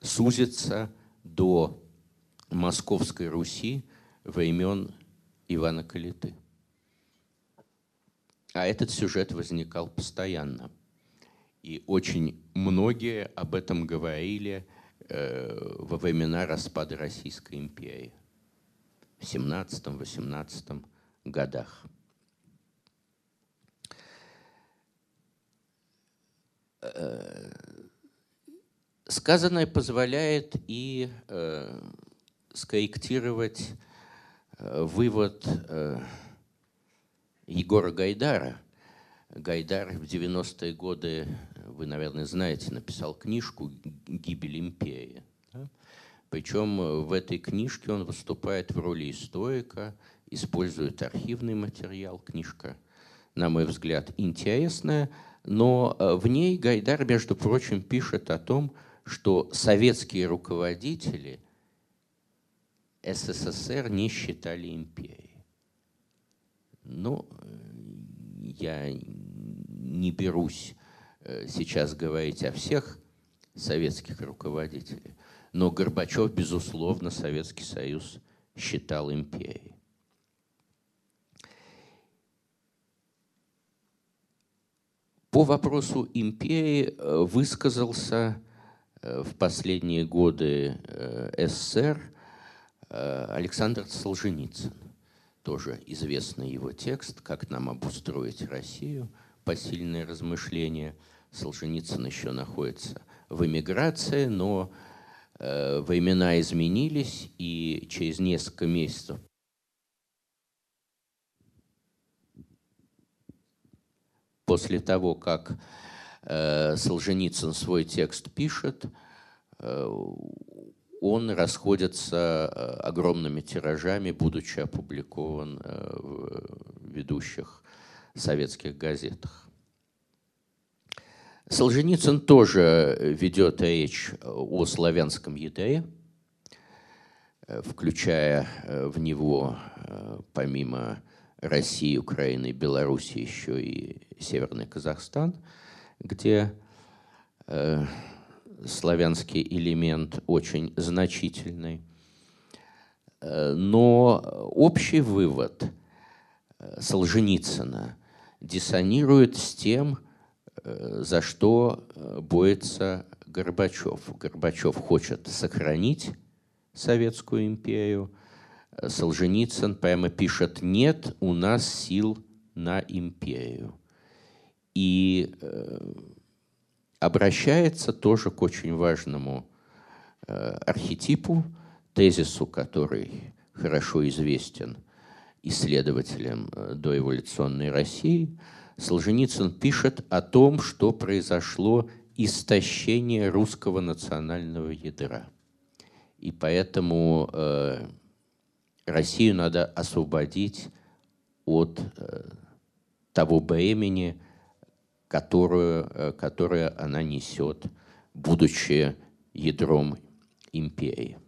сузиться до Московской Руси времен Ивана Калиты. А этот сюжет возникал постоянно. И очень многие об этом говорили э, во времена распада Российской империи в 17-18 годах. Э, сказанное позволяет и э, скорректировать э, вывод э, Егора Гайдара. Гайдар в 90-е годы, вы, наверное, знаете, написал книжку «Гибель империи». Да? Причем в этой книжке он выступает в роли историка, использует архивный материал. Книжка, на мой взгляд, интересная, но э, в ней Гайдар, между прочим, пишет о том, что советские руководители СССР не считали империей. Ну, я не берусь э, сейчас говорить о всех советских руководителях, но Горбачев, безусловно, Советский Союз считал империей. По вопросу империи э, высказался э, в последние годы СССР Александр Солженицын тоже известный его текст «Как нам обустроить Россию», посильные размышления. Солженицын еще находится в эмиграции, но э, времена изменились, и через несколько месяцев после того, как э, Солженицын свой текст пишет, э, он расходится э, огромными тиражами, будучи опубликован э, в ведущих советских газетах. Солженицын тоже ведет речь о славянском ядре, э, включая в него, помимо России, Украины Беларуси, еще и Северный Казахстан, где славянский элемент очень значительный. Э, но общий вывод э, Солженицына диссонирует с тем, э, за что борется Горбачев. Горбачев хочет сохранить Советскую империю. Солженицын прямо пишет «нет у нас сил на империю». И обращается тоже к очень важному э, архетипу, тезису, который хорошо известен исследователям э, доэволюционной России. Солженицын пишет о том, что произошло истощение русского национального ядра. И поэтому э, Россию надо освободить от э, того бремени, которую, э, которую она несет, будучи ядром империи.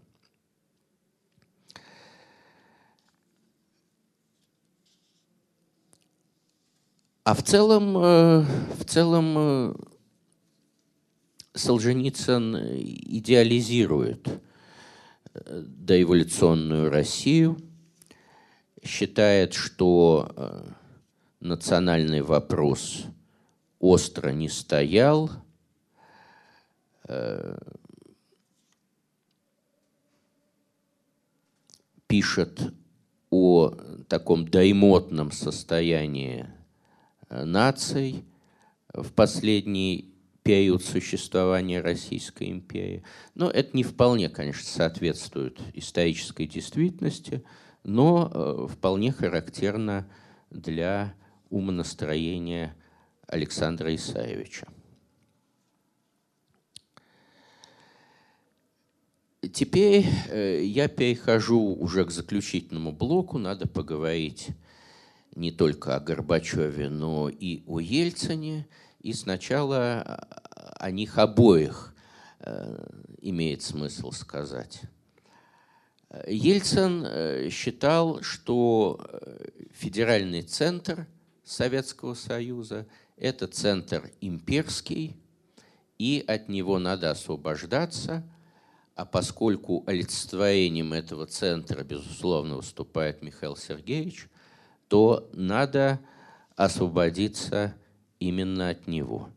А в целом, э, в целом э, Солженицын идеализирует доэволюционную Россию, считает, что национальный вопрос – остро не стоял, э, пишет о таком даймотном состоянии э, наций, в последний период существования Российской империи. Но это не вполне, конечно, соответствует исторической действительности, но э, вполне характерно для умонастроения Александра Исаевича. Теперь э, я перехожу уже к заключительному блоку. Надо поговорить не только о Горбачеве, но и о Ельцине. И сначала о них обоих э, имеет смысл сказать. Ельцин э, считал, что федеральный центр Советского Союза – это центр имперский, и от него надо освобождаться – а поскольку олицетворением этого центра, безусловно, выступает Михаил Сергеевич, то надо освободиться именно от него.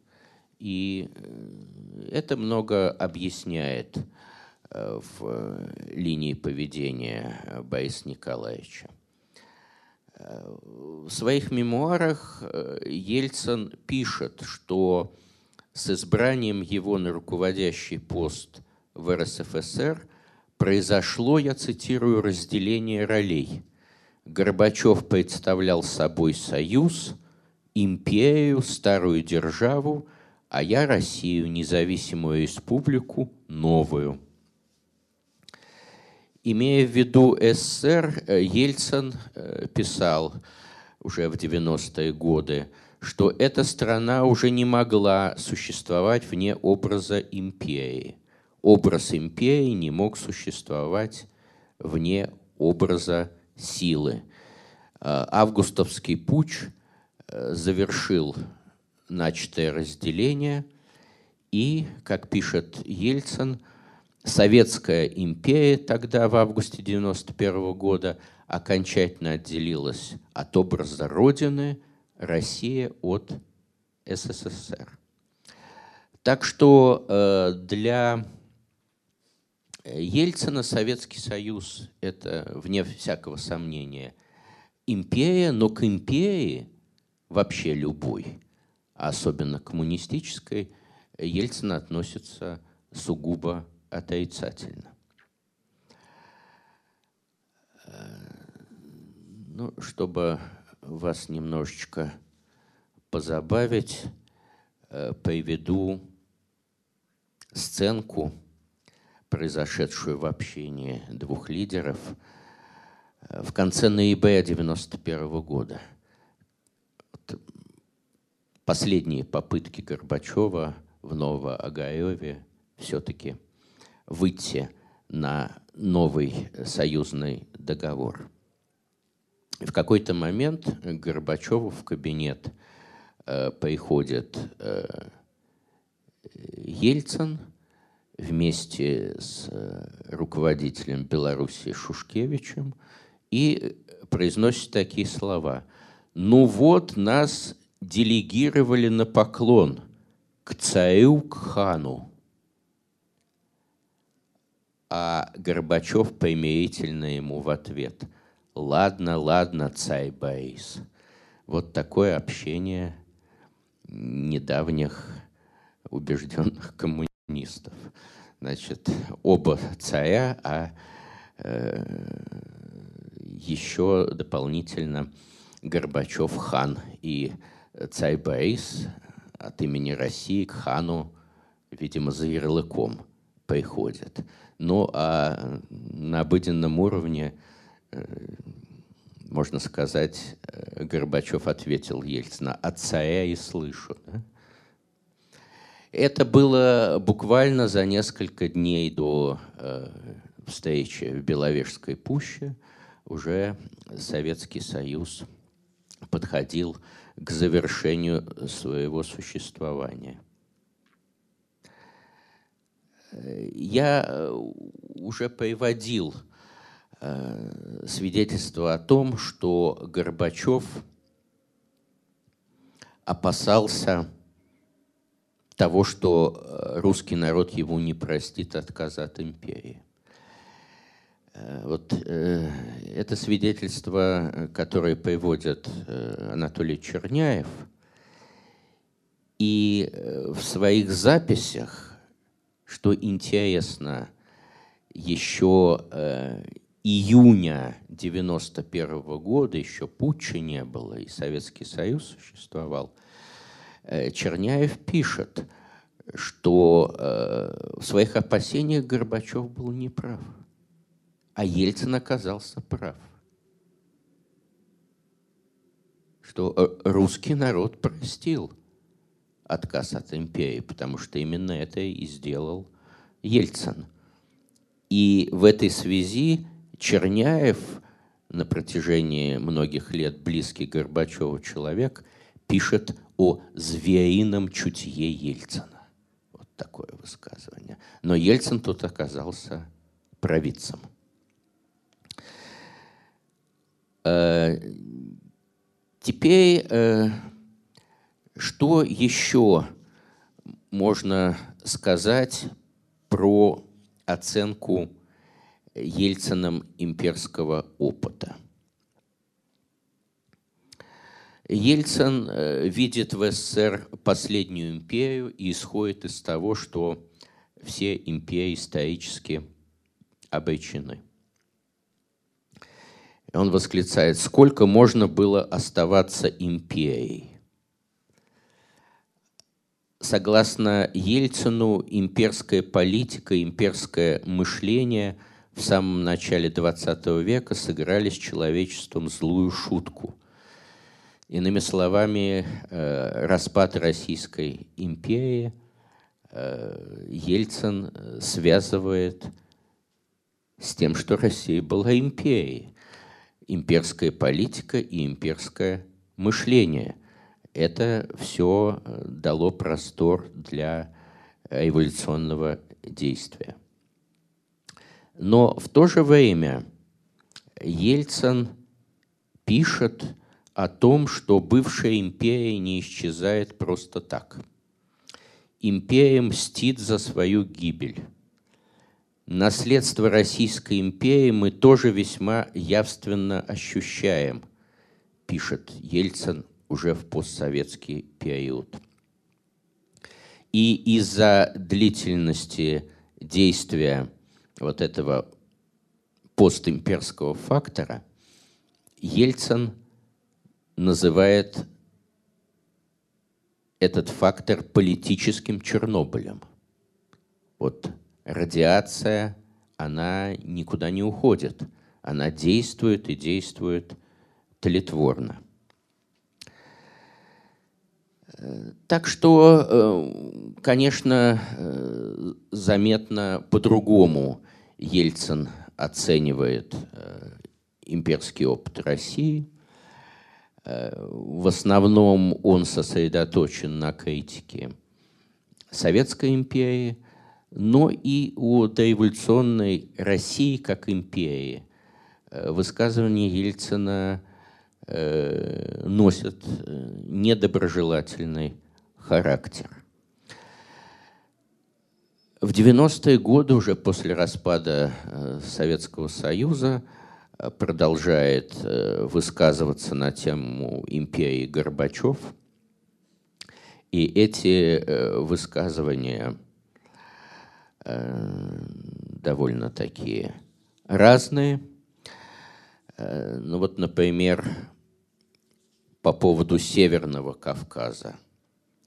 И э, это много объясняет э, в линии поведения Бориса Николаевича. Э, в своих мемуарах Ельцин пишет, что с избранием его на руководящий пост – в РСФСР произошло, я цитирую, разделение ролей. Горбачев представлял собой союз, империю, старую державу, а я Россию, независимую республику, новую. Имея в виду СССР, Ельцин э, писал уже в 90-е годы, что эта страна уже не могла существовать вне образа империи – образ империи не мог существовать вне образа силы. А, августовский путь э, завершил начатое разделение, и, как пишет Ельцин, Советская империя тогда, в августе 1991 года, окончательно отделилась от образа Родины, Россия от СССР. Так что э, для Ельцина Советский Союз – это, вне всякого сомнения, империя, но к империи вообще любой, особенно коммунистической, Ельцин относится сугубо отрицательно. Ну, чтобы вас немножечко позабавить, э, приведу сценку – произошедшую в общении двух лидеров э, в конце ноября 1991 года. Последние попытки Горбачева в Новоогаеве все-таки выйти на новый союзный договор. В какой-то момент Горбачеву в кабинет э, приходит э, Ельцин – вместе с э, руководителем Беларуси Шушкевичем и произносит такие слова. «Ну вот нас делегировали на поклон к царю, к хану». А Горбачев примирительно ему в ответ «Ладно, ладно, царь Борис». Вот такое общение недавних убежденных коммунистов. Значит, оба царя, а э, еще дополнительно Горбачев хан и царь Борис от имени России к хану, видимо, за ярлыком приходят. Ну, а на обыденном уровне, э, можно сказать, э, Горбачев ответил Ельцина, от царя и слышу. Да? Это было буквально за несколько дней до э, встречи в Беловежской пуще. Уже Советский Союз подходил к завершению своего существования. Я э, уже приводил э, свидетельство о том, что Горбачев опасался того, что э, русский народ его не простит отказа от империи. Вот это свидетельство, которое приводит Анатолий Черняев, И в своих записях, что интересно, еще июня 91 года, еще путча не было, и Советский Союз существовал, Черняев пишет – что э, в своих опасениях Горбачев был неправ, а Ельцин оказался прав. Что э, русский народ простил отказ от империи, потому что именно это и сделал Ельцин. И в этой связи Черняев, на протяжении многих лет близкий Горбачеву человек, пишет о зверином чутье Ельцина такое высказывание. Но Ельцин тут оказался провидцем. Э, теперь, э, что еще можно сказать про оценку Ельцином имперского опыта? Ельцин э, видит в СССР последнюю империю и исходит из того, что все империи исторически обречены. Он восклицает, сколько можно было оставаться империей? Согласно Ельцину, имперская политика, имперское мышление в самом начале XX века сыграли с человечеством злую шутку – Иными словами, э, распад Российской империи э, Ельцин э, связывает с тем, что Россия была империей. Имперская политика и имперское мышление. Это все дало простор для эволюционного действия. Но в то же время Ельцин пишет о том, что бывшая империя не исчезает просто так. Империя мстит за свою гибель. Наследство Российской империи мы тоже весьма явственно ощущаем, пишет Ельцин уже в постсоветский период. И из-за длительности действия вот этого постимперского фактора Ельцин – называет этот фактор политическим Чернобылем. Вот радиация, она никуда не уходит. Она действует и действует тлетворно. Так что, э, конечно, э, заметно по-другому Ельцин оценивает э, имперский опыт России – в основном он сосредоточен на критике Советской империи, но и о дореволюционной России как империи. Высказывания Ельцина э, носят э, недоброжелательный характер. В 90-е годы, уже после распада Советского Союза, продолжает э, высказываться на тему империи Горбачев. И эти э, высказывания э, довольно такие разные. Ну вот, например, по поводу Северного Кавказа,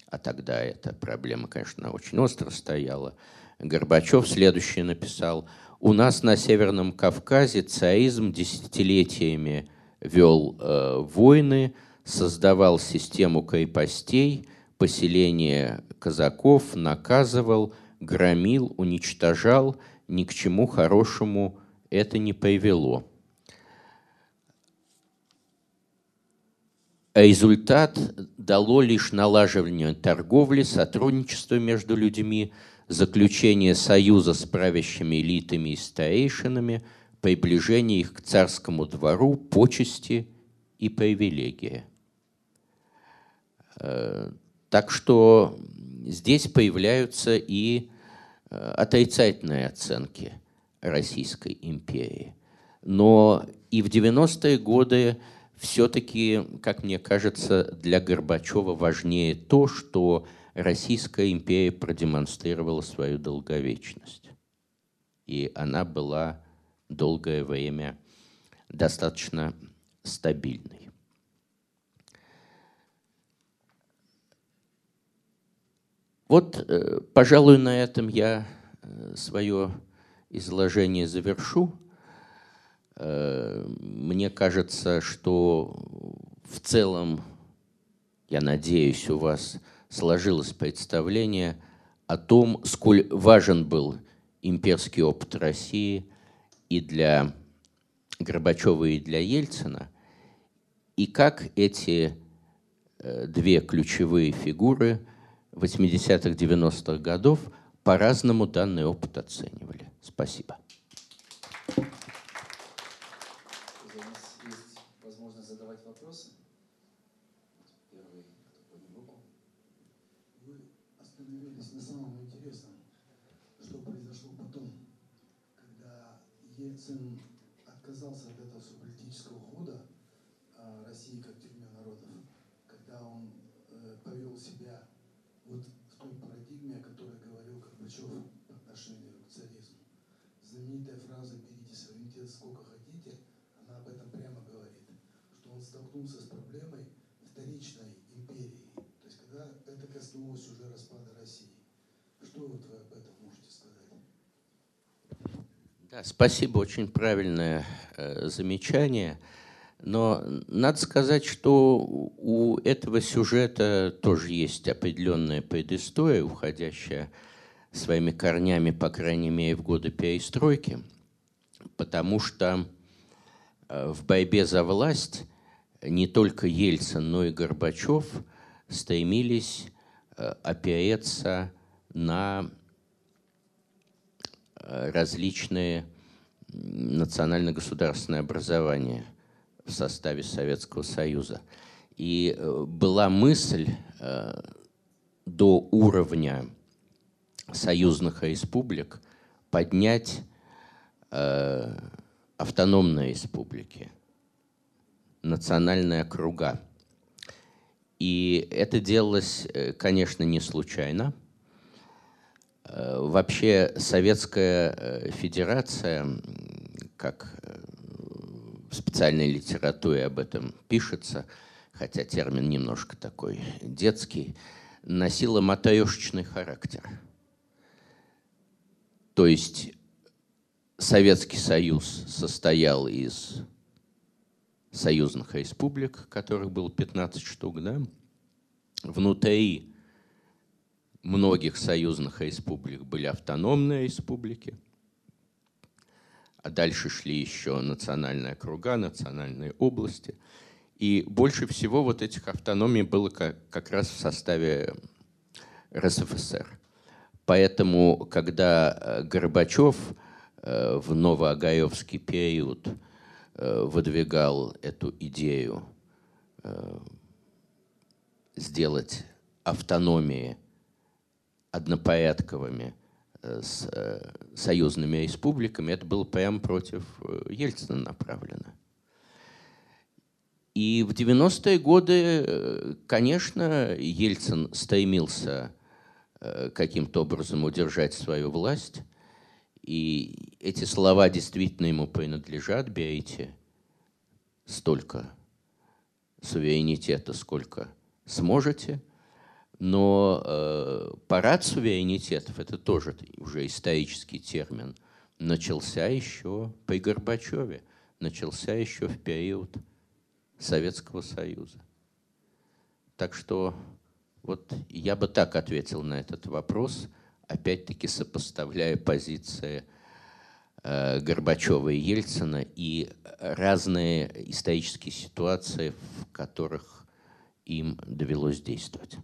а тогда эта проблема, конечно, очень остро стояла, Горбачев следующее написал – у нас на Северном Кавказе царизм десятилетиями вел э, войны, создавал систему крепостей, поселение казаков, наказывал, громил, уничтожал, ни к чему хорошему это не привело. Результат дало лишь налаживание торговли, сотрудничество между людьми – заключение союза с правящими элитами и старейшинами, приближение их к царскому двору, почести и привилегии. Э, так что здесь появляются и э, отрицательные оценки Российской империи. Но и в 90-е годы все-таки, как мне кажется, для Горбачева важнее то, что Российская империя продемонстрировала свою долговечность. И она была долгое время достаточно стабильной. Вот, э, пожалуй, на этом я э, свое изложение завершу. Э, мне кажется, что в целом, я надеюсь, у вас сложилось представление о том, сколь важен был имперский опыт России и для Горбачева, и для Ельцина, и как эти две ключевые фигуры – 80-х, 90-х годов по-разному данный опыт оценивали. Спасибо. Ельцин отказался от этого политического хода а, России как тюрьмы народов, когда он э, повел себя вот в той парадигме, о которой говорил Горбачев по отношению к царизму. Знаменитая фраза «берите суверенитет сколько хотите», она об этом прямо говорит, что он столкнулся с проблемой вторичной империи, то есть когда это коснулось уже распада России. Что вот вы об этом можете сказать? Да, спасибо, очень правильное э, замечание. Но надо сказать, что у этого сюжета тоже есть определенная предыстория, уходящая своими корнями, по крайней мере, в годы перестройки, потому что э, в борьбе за власть не только Ельцин, но и Горбачев стремились э, опереться на э, различные национально-государственные образования – в составе Советского Союза. И э, была мысль э, до уровня союзных республик поднять э, автономные республики, национальные округа. И это делалось, конечно, не случайно. Вообще Советская Федерация, как специальной литературе об этом пишется, хотя термин немножко такой детский, носила матрешечный характер. То есть Советский Союз состоял из союзных республик, которых было 15 штук, да? Внутри многих союзных республик были автономные республики – а дальше шли еще национальные округа, национальные области. И больше всего вот этих автономий было как, как раз в составе РСФСР. Поэтому, когда э, Горбачев э, в новоогаевский период э, выдвигал эту идею сделать автономии однопорядковыми – с э, союзными республиками, это было прямо против э, Ельцина направлено. И в 90-е годы, э, конечно, Ельцин стремился каким-то образом удержать свою власть. И эти слова действительно ему принадлежат. Берите столько суверенитета, сколько сможете – но э, парад суверенитетов, это тоже уже исторический термин, начался еще при Горбачеве, начался еще в период Советского Союза. Так что вот я бы так ответил на этот вопрос, опять-таки сопоставляя позиции э, Горбачева и Ельцина и разные исторические ситуации, в которых им довелось действовать.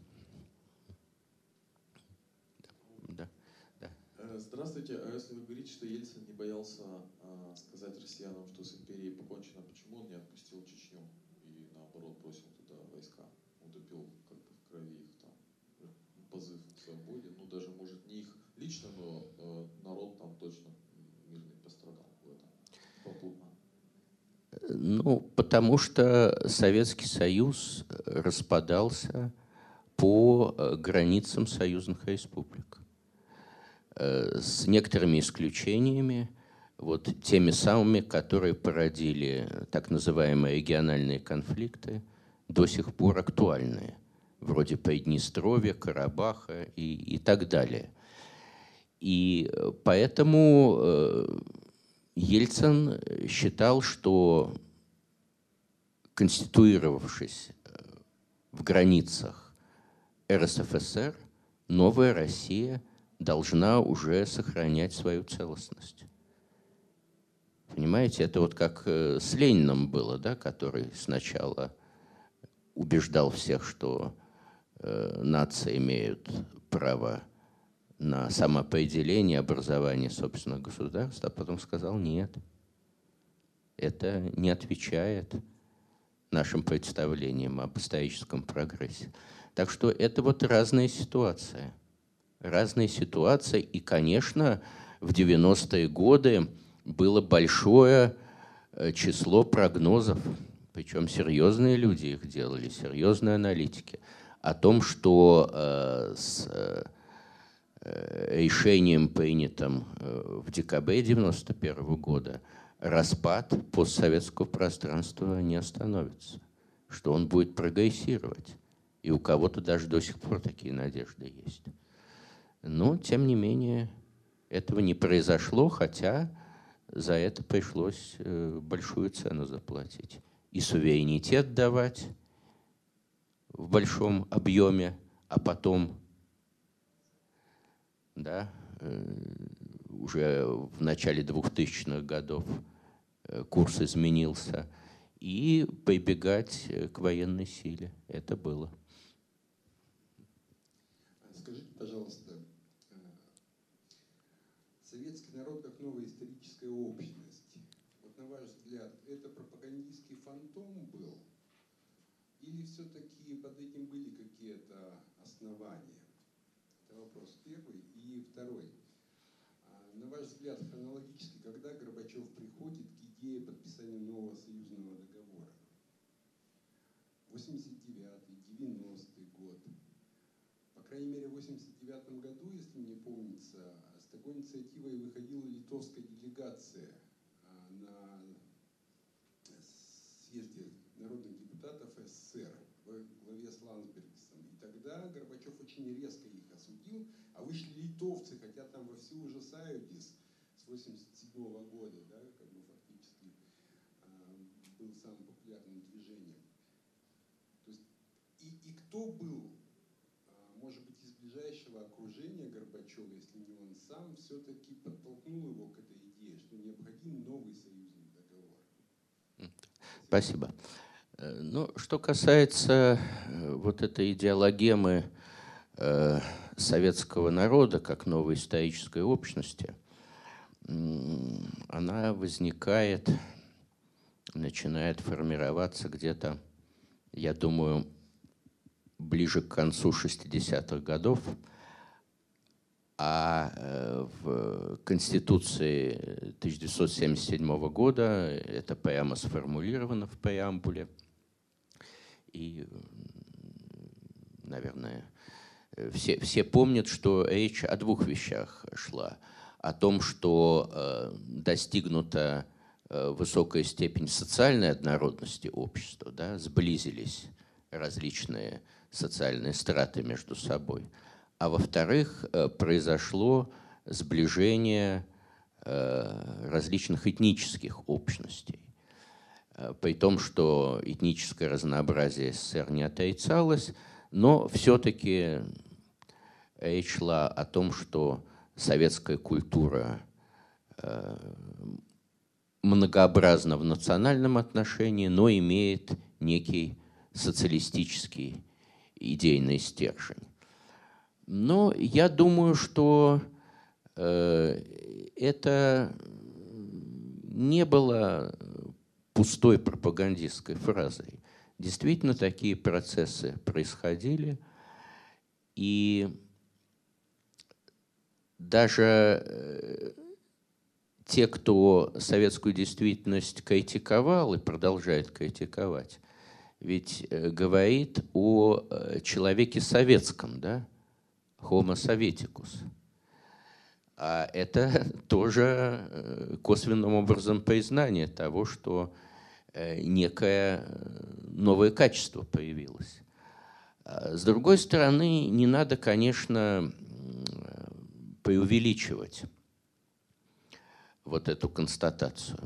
Здравствуйте. А если вы говорите, что Ельцин не боялся а, сказать россиянам, что с империей покончено, почему он не отпустил Чечню и наоборот бросил туда войска? Утопил как бы в крови их там позыв к свободе. Ну даже может не их лично, но э, народ там точно мирный пострадал в этом попутно. Ну, потому что Советский Союз распадался по э, границам союзных республик. Э, с некоторыми исключениями, вот теми самыми, которые породили так называемые региональные конфликты, до сих пор актуальные, вроде Приднестровья, Карабаха и, и так далее. И поэтому Ельцин считал, что конституировавшись в границах РСФСР, новая Россия должна уже сохранять свою целостность. Понимаете, это вот как э, с Лениным было, да, который сначала убеждал всех, что э, нации имеют право на самоопределение, образование собственного государства, а потом сказал нет. Это не отвечает нашим представлениям об историческом прогрессе. Так что это вот разные ситуации. Разные ситуации. И, конечно, в 90-е годы было большое э, число прогнозов, причем серьезные люди их делали, серьезные аналитики, о том, что э, с э, решением, принятым в декабре 1991 года, распад постсоветского пространства не остановится, что он будет прогрессировать. И у кого-то даже до сих пор такие надежды есть. Но, тем не менее, этого не произошло, хотя за это пришлось э, большую цену заплатить. И суверенитет давать в большом объеме, а потом да, э, уже в начале 2000-х годов Э, курс изменился, и прибегать к военной силе. Это было. Скажите, пожалуйста, э, советский народ как новая историческая общность, вот на ваш взгляд, это пропагандистский фантом был? Или все-таки под этим были какие-то основания? Это вопрос первый. И второй. А, на ваш взгляд, хронологически, когда Горбачев приходит к идея подписания нового союзного договора. 89-й, 90-й год. По крайней мере, в 89 году, если мне помнится, такой инициативой выходила литовская делегация а, на съезде народных депутатов СССР в главе с Ландсбергсом. И тогда Горбачев очень резко их осудил, а вышли литовцы, хотя там во все ужасаетесь с 87 -го года, да, был самым популярным движением. То есть, и, и кто был, а, может быть, из ближайшего окружения Горбачева, если не он сам, все-таки подтолкнул его к этой идее, что необходим новый союзный договор? Спасибо. Э, ну, что касается э, вот этой идеологемы э, советского народа как новой исторической общности, она возникает начинает формироваться где-то, я думаю, ближе к концу 60-х годов, а э, в Конституции 1977 года это прямо сформулировано в преамбуле. И, наверное, все, все помнят, что речь о двух вещах шла. О том, что э, достигнуто Э, высокая степень социальной однородности общества, да, сблизились различные социальные страты между собой. А во-вторых, э, произошло сближение э, различных этнических общностей. При том, что этническое разнообразие СССР не отрицалось, но все-таки речь шла о том, что советская культура многообразна в национальном отношении, но имеет некий социалистический идейный стержень. Но я думаю, что э, это не было пустой пропагандистской фразой. Действительно, такие процессы происходили, и даже э, те, кто советскую действительность критиковал и продолжает критиковать, ведь э, говорит о э, человеке советском, да? Homo советикус. А это тоже э, косвенным образом признание того, что некое новое качество появилось. А с другой стороны, не надо, конечно, преувеличивать вот эту констатацию.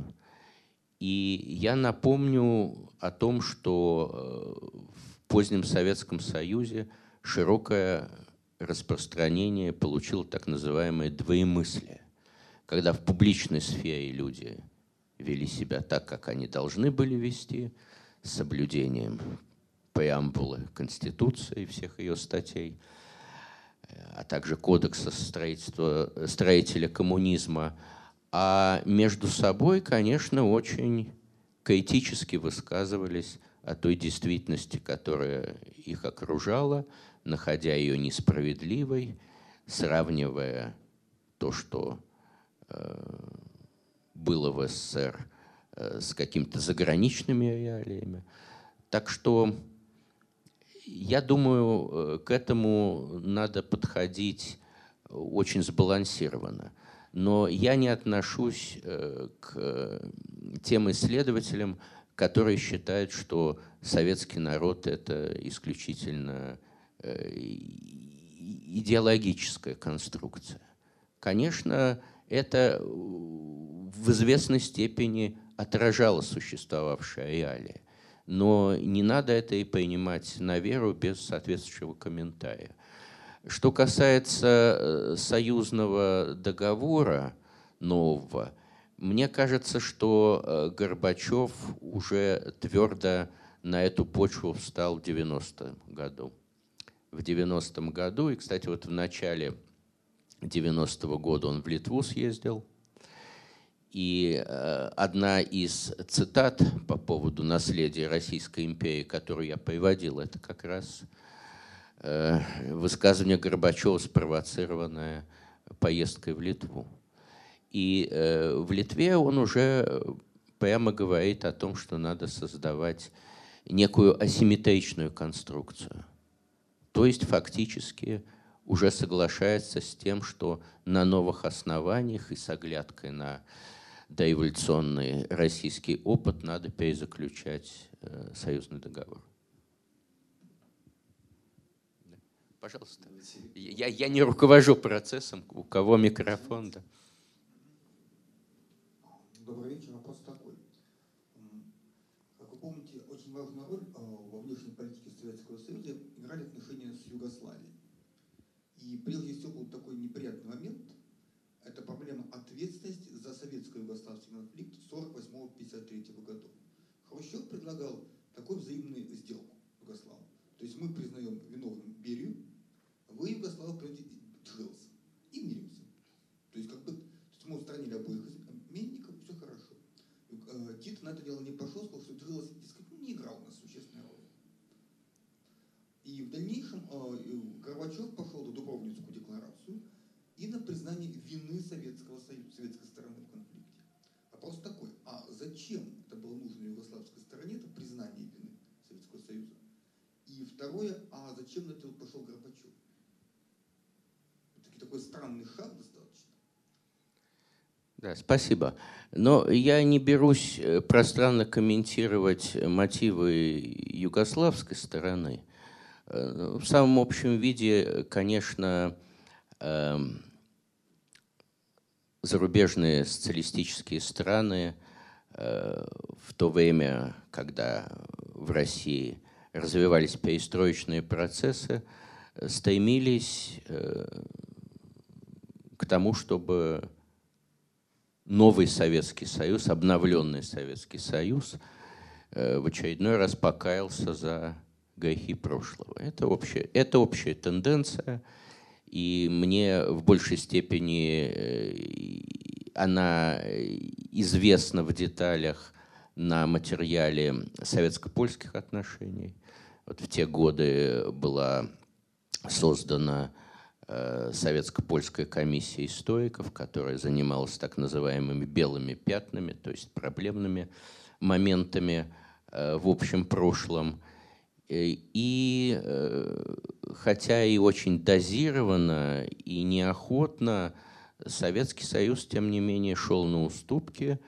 И я напомню о том, что э, в позднем Советском Союзе широкое распространение получило так называемое двоемыслие, когда в публичной сфере люди вели себя так, как они должны были вести, с соблюдением преамбулы Конституции и всех ее статей, а также кодекса строительства, строителя коммунизма, а между собой, конечно, очень критически высказывались о той действительности, которая их окружала, находя ее несправедливой, сравнивая то, что э, было в СССР, э, с какими-то заграничными реалиями. Так что я думаю, э, к этому надо подходить очень сбалансированно. Но я не отношусь э, к тем исследователям, которые считают, что советский народ – это исключительно э, идеологическая конструкция. Конечно, это в известной степени отражало существовавшие реалии. Но не надо это и принимать на веру без соответствующего комментария. Что касается э, союзного договора нового, мне кажется, что э, Горбачев уже твердо на эту почву встал в 90-м году. В 90-м году, и, кстати, вот в начале 90-го года он в Литву съездил, и э, одна из цитат по поводу наследия Российской империи, которую я приводил, это как раз высказывание Горбачева, спровоцированное поездкой в Литву. И э, в Литве он уже прямо говорит о том, что надо создавать некую асимметричную конструкцию. То есть фактически уже соглашается с тем, что на новых основаниях и с оглядкой на доэволюционный российский опыт надо перезаключать э, союзный договор. Пожалуйста. Я, я не руковожу процессом, у кого микрофон, да. Добрый вечер. Вопрос такой. Как вы помните, очень важную роль а, во внешней политике Советского Союза играли отношения с Югославией. И прежде всего был такой неприятный момент. Это проблема ответственности за советско-югославский конфликт 48-53 годов. Хрущев предлагал такой взаимную сделку Югославу. То есть мы признаем виновным Берию, вы Югослав Джелс и миримся. То есть как бы то есть мы устранили обоих обменников, все хорошо. Э, Тит на это дело не пошел, сказал, что Джелс ну, не играл у нас существенной роли. И в дальнейшем э, Горбачев пошел на Дубровницкую декларацию и на признание вины Советского Союза, советской стороны в конфликте. Вопрос такой, а зачем это было нужно югославской стороне, это признание вины Советского Союза? И второе, а зачем на это пошел Горбачев? Такой странный шаг достаточно. Да, спасибо. Но я не берусь э, пространно комментировать мотивы югославской стороны. Э, ну, в самом общем виде, конечно, эм, зарубежные социалистические страны э, в то время, когда в России развивались перестроечные процессы, стремились к тому, чтобы новый Советский Союз, обновленный Советский Союз э, в очередной раз покаялся за грехи прошлого. Это общая, это общая тенденция, и мне в большей степени э, она известна в деталях на материале советско-польских отношений. Вот в те годы была создана советско-польская комиссия историков, которая занималась так называемыми белыми пятнами, то есть проблемными моментами в общем прошлом. И хотя и очень дозированно и неохотно, Советский Союз, тем не менее, шел на уступки.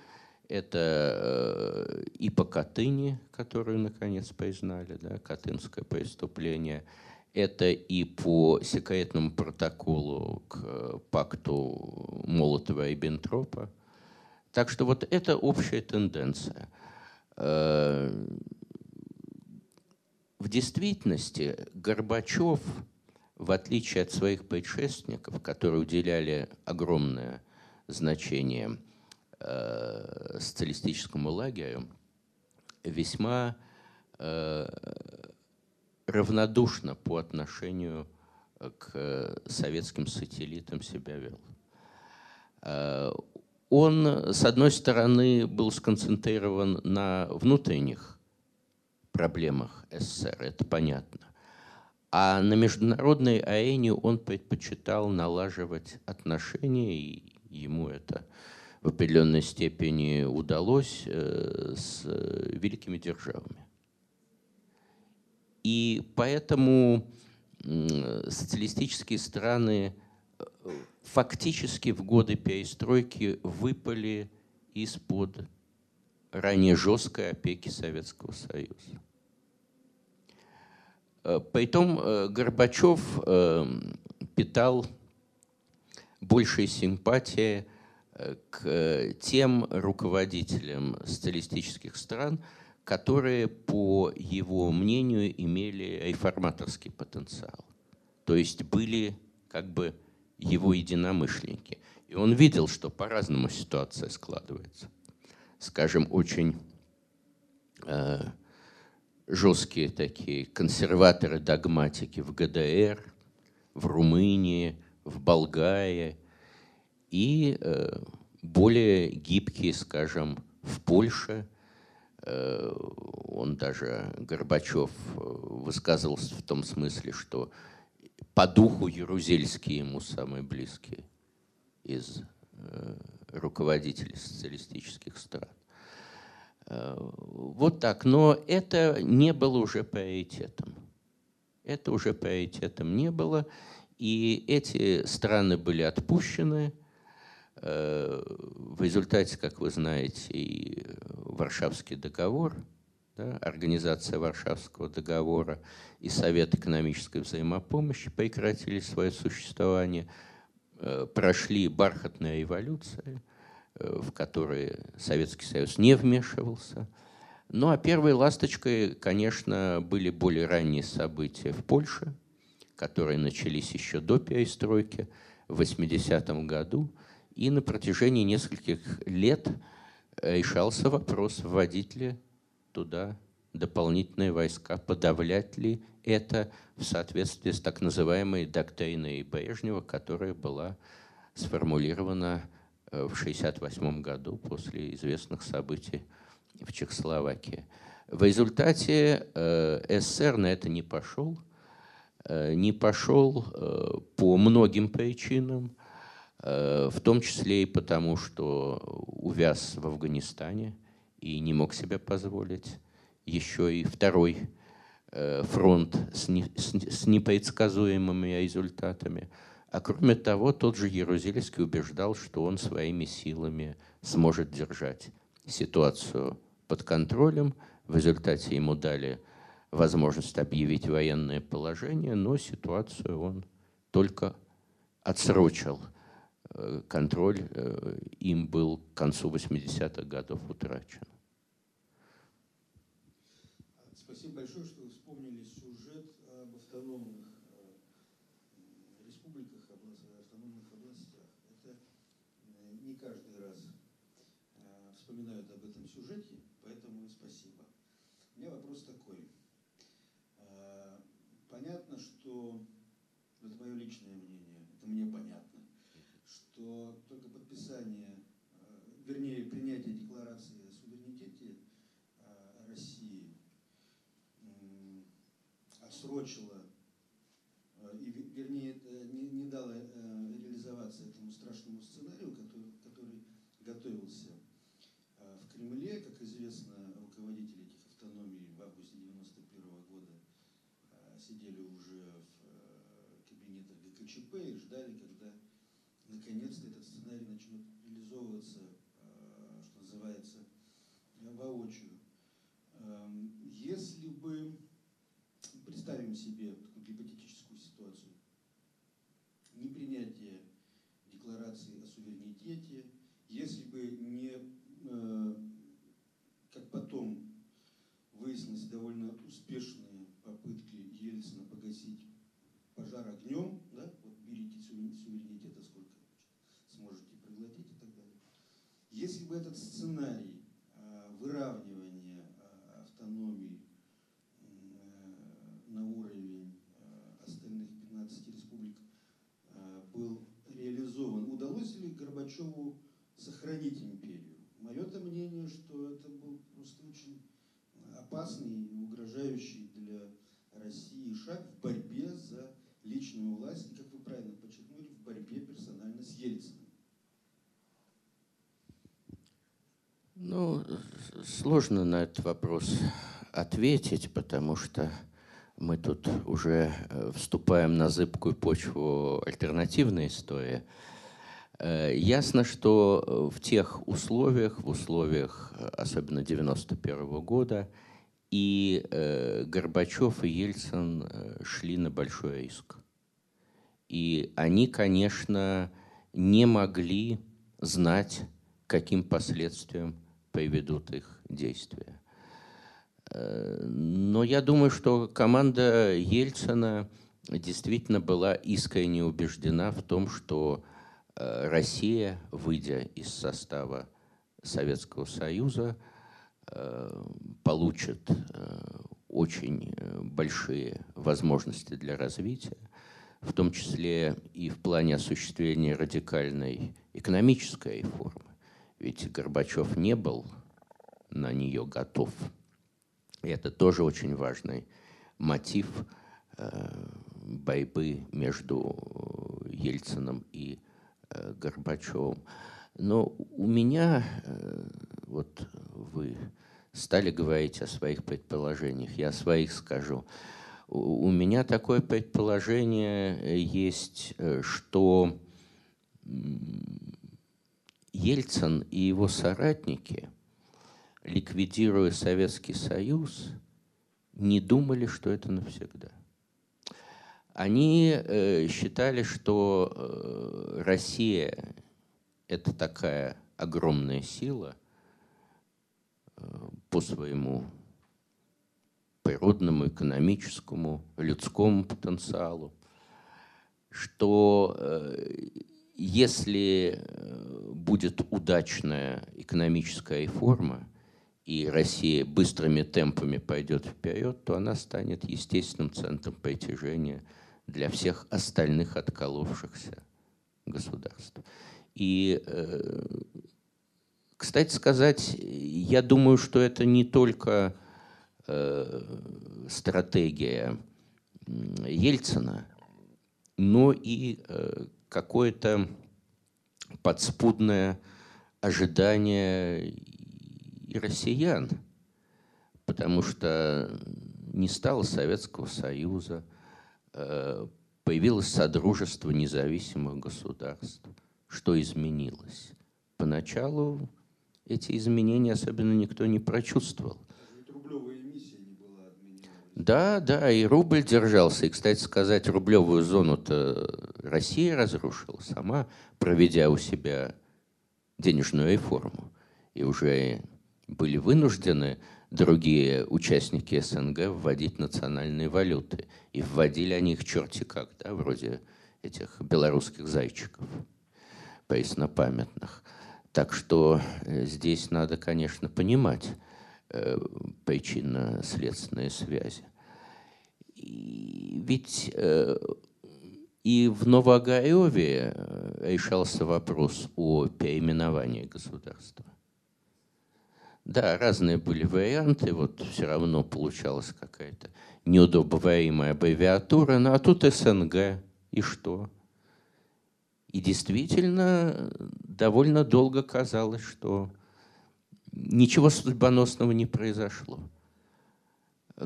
Это и по Катыни, которую, наконец, признали, да, Катынское преступление – это и по секретному протоколу к пакту Молотова и Бентропа. Так что вот это общая тенденция. Э, в действительности Горбачев, в отличие от своих предшественников, которые уделяли огромное значение э, социалистическому лагерю, весьма э, равнодушно по отношению э, к э, советским сателлитам себя вел. Э, он, с одной стороны, был сконцентрирован на внутренних проблемах СССР, это понятно. А на международной арене он предпочитал налаживать отношения, и ему это в определенной степени удалось с великими державами. И поэтому социалистические страны э, фактически в годы перестройки выпали из-под ранее жесткой опеки Советского Союза. Э, Притом э, Горбачев питал большей симпатии к тем руководителям социалистических стран, которые, по его мнению, имели реформаторский потенциал. То есть были как бы его единомышленники. И он видел, что по-разному ситуация складывается. Скажем, очень э, жесткие такие консерваторы-догматики в ГДР, в Румынии, в Болгарии и э, более гибкие, скажем, в Польше – он даже, Горбачев, э, высказывался в том смысле, что по духу Ярузельский ему самый близкий из э, руководителей социалистических стран. Вот так. Но это не было уже приоритетом. Это уже приоритетом не было. И эти страны были отпущены – Э, в результате, как вы знаете, и Варшавский договор, да, Организация Варшавского договора и Совет экономической взаимопомощи прекратили свое существование, э, прошли бархатные революции, э, в которые Советский Союз не вмешивался. Ну а первой ласточкой, конечно, были более ранние события в Польше, которые начались еще до перестройки в 80 году – и на протяжении нескольких лет решался вопрос, вводить ли туда дополнительные войска, подавлять ли это в соответствии с так называемой доктриной Брежнева, которая была сформулирована э, в 1968 году после известных событий в Чехословакии. В результате э, СССР на это не пошел, э, не пошел по многим причинам, Э, в том числе и потому, что увяз в Афганистане и не мог себе позволить еще и второй э, фронт с, не, с, с непредсказуемыми результатами. А кроме того, тот же Ярузельский убеждал, что он своими силами сможет держать ситуацию под контролем. В результате ему дали возможность объявить военное положение, но ситуацию он только отсрочил – Э, контроль э, им был к концу 80-х годов утрачен. Спасибо большое, что вы вспомнили сюжет об автономных э, республиках, автономных областях. Это не каждый раз вспоминают об этом сюжете, поэтому спасибо. У меня вопрос такой. Понятно, что это мое личное мнение, это мне понятно что только подписание, э, вернее, принятие декларации о суверенитете э, России отсрочило, э, и, вернее, не, не дало реализоваться этому страшному сценарию, который, который готовился в Кремле, как известно, руководители этих автономии в августе 91 года а, сидели уже в э, кабинетах ГКЧП и ждали, когда наконец-то этот сценарий начнет реализовываться, а, воочию. Эм, если бы представим себе такую гипотетическую ситуацию, непринятие декларации о суверенитете, если бы не, э, как потом выяснилось, довольно успешные попытки Ельцина погасить пожар огнем, да, вот берите суверенитета сколько сможете проглотить и так далее. Если бы этот сценарий э, выравнивания э, автономии на уровень остальных 15 республик был реализован. Удалось ли Горбачеву сохранить империю? Мое-то мнение, что это был просто очень опасный и угрожающий для России шаг в борьбе за личную власть, и, как вы правильно подчеркнули, в борьбе персонально с Ельциным. Ну, сложно на этот вопрос ответить, потому что мы тут уже э, вступаем на зыбкую почву альтернативной истории. Э, ясно, что э, в тех условиях, в условиях особенно 91 года, и Горбачев и Ельцин шли на большой риск. И они, конечно, не могли знать, каким последствиям приведут их действия. Но я думаю, что команда Ельцина действительно была искренне убеждена в том, что э, Россия, выйдя из состава Советского Союза, э, получит э, очень большие возможности для развития, в том числе и в плане осуществления радикальной экономической реформы. Ведь Горбачев не был на нее готов – и это тоже очень важный мотив э, борьбы между Ельцином и э, Горбачевым. Но у меня, э, вот вы стали говорить о своих предположениях, я о своих скажу. У меня такое предположение есть, что Ельцин и его соратники – ликвидируя Советский Союз, не думали, что это навсегда. Они э, считали, что э, Россия – это такая огромная сила э, по своему природному, экономическому, людскому потенциалу, что э, если э, будет удачная экономическая реформа, и Россия быстрыми темпами пойдет вперед, то она станет естественным центром притяжения для всех остальных отколовшихся государств. И, э, кстати сказать, я думаю, что это не только э, стратегия Ельцина, но и какое-то подспудное ожидание и россиян, потому что не стало Советского Союза, э, появилось Содружество независимых государств. Что изменилось? Поначалу эти изменения особенно никто не прочувствовал. Да, да, и рубль держался. И, кстати сказать, рублевую зону-то Россия разрушила сама, проведя у себя денежную реформу. И уже были вынуждены другие участники СНГ вводить национальные валюты. И вводили они их черти как, да, вроде этих белорусских зайчиков преснопамятных. Так что э, здесь надо, конечно, понимать э, причинно-следственные связи. Ведь э, и в Новогаеве э, решался вопрос о переименовании государства. Да, разные были варианты, вот все равно получалась какая-то неудобоваримая аббревиатура, ну а тут СНГ, и что? И действительно, довольно долго казалось, что ничего судьбоносного не произошло.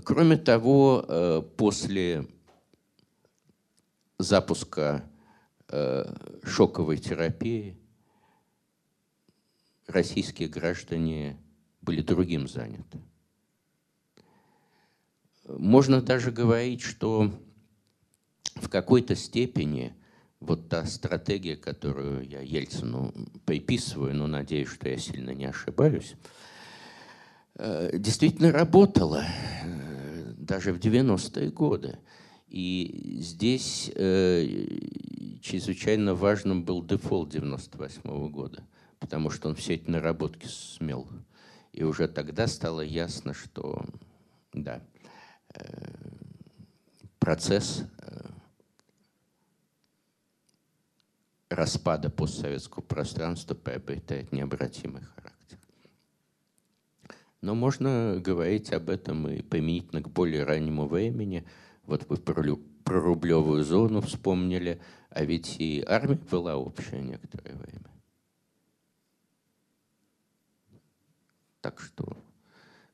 Кроме того, э, после запуска э, шоковой терапии российские граждане были другим заняты. Можно даже говорить, что в какой-то степени вот та стратегия, которую я Ельцину приписываю, но надеюсь, что я сильно не ошибаюсь, действительно работала э, даже в 90-е годы. И здесь э, чрезвычайно важным был дефолт 98 -го года, потому что он все эти наработки смел. И уже тогда стало ясно, что да, процесс распада постсоветского пространства приобретает необратимый характер. Но можно говорить об этом и применительно к более раннему времени. Вот вы про, про рублевую зону вспомнили, а ведь и армия была общая некоторое время. Так что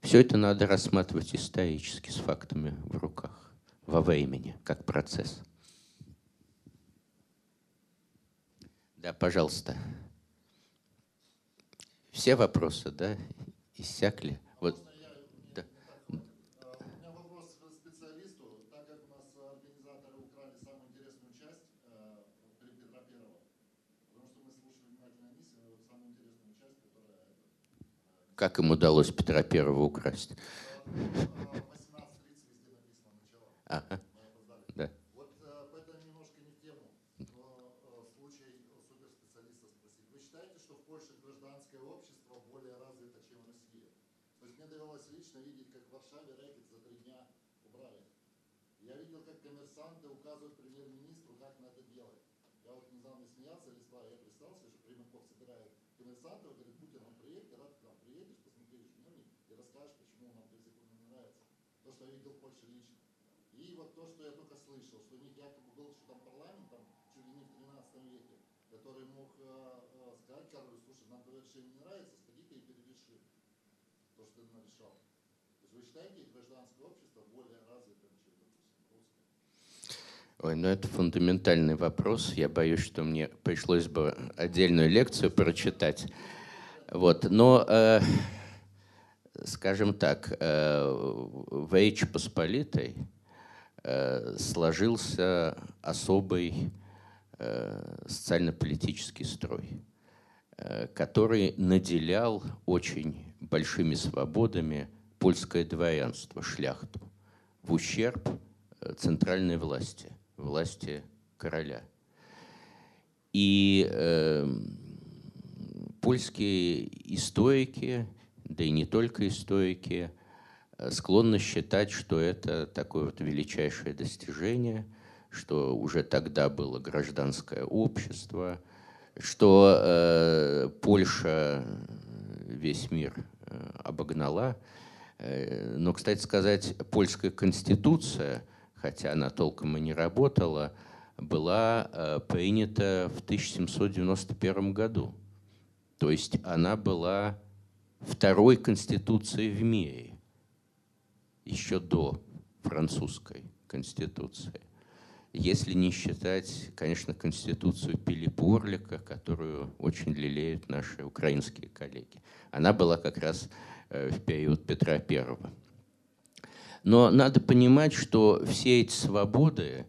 все это надо рассматривать исторически, с фактами в руках, во времени, как процесс. Да, пожалуйста. Все вопросы, да, иссякли? Вот. Да. У меня вопрос к специалисту. Так как у нас организаторы украли самую интересную часть э, Петра Первого, потому что мы слушали внимательно Анисина, самую интересную часть, которая... Э, как им удалось Петра Первого украсть? 18.30 везде написано начало. Ага. коммерсанты указывают премьер-министру, как надо делать. Я вот недавно смеялся, или я представился, что Примаков собирает коммерсантов, говорит, Путин, он приедет, рад к нам приедешь, посмотришь дневник и расскажешь, почему нам до сих пор не нравится. То, что я видел в Польше лично. И вот то, что я только слышал, что у них якобы был, что там парламент, там, чуть ли не в 13 веке, который мог э, э, сказать королю, слушай, нам твое решение не нравится, сходи-ка и перереши то, что ты нарешал. То есть вы считаете, гражданское общество более развитым, Ой, ну это фундаментальный вопрос. Я боюсь, что мне пришлось бы отдельную лекцию прочитать. Вот. Но, э, скажем так, э, в Речи Посполитой э, сложился особый э, социально-политический строй, э, который наделял очень большими свободами польское дворянство, шляхту, в ущерб центральной власти власти короля. И э, польские историки, да и не только историки, склонны считать, что это такое вот величайшее достижение, что уже тогда было гражданское общество, что э, Польша весь мир э, обогнала. Э, но, кстати сказать, польская конституция – хотя она толком и не работала, была э, принята в 1791 году. То есть она была второй конституцией в мире, еще до французской конституции. Если не считать, конечно, конституцию Пилипорлика, которую очень лелеют наши украинские коллеги. Она была как раз э, в период Петра Первого. Но надо понимать, что все эти свободы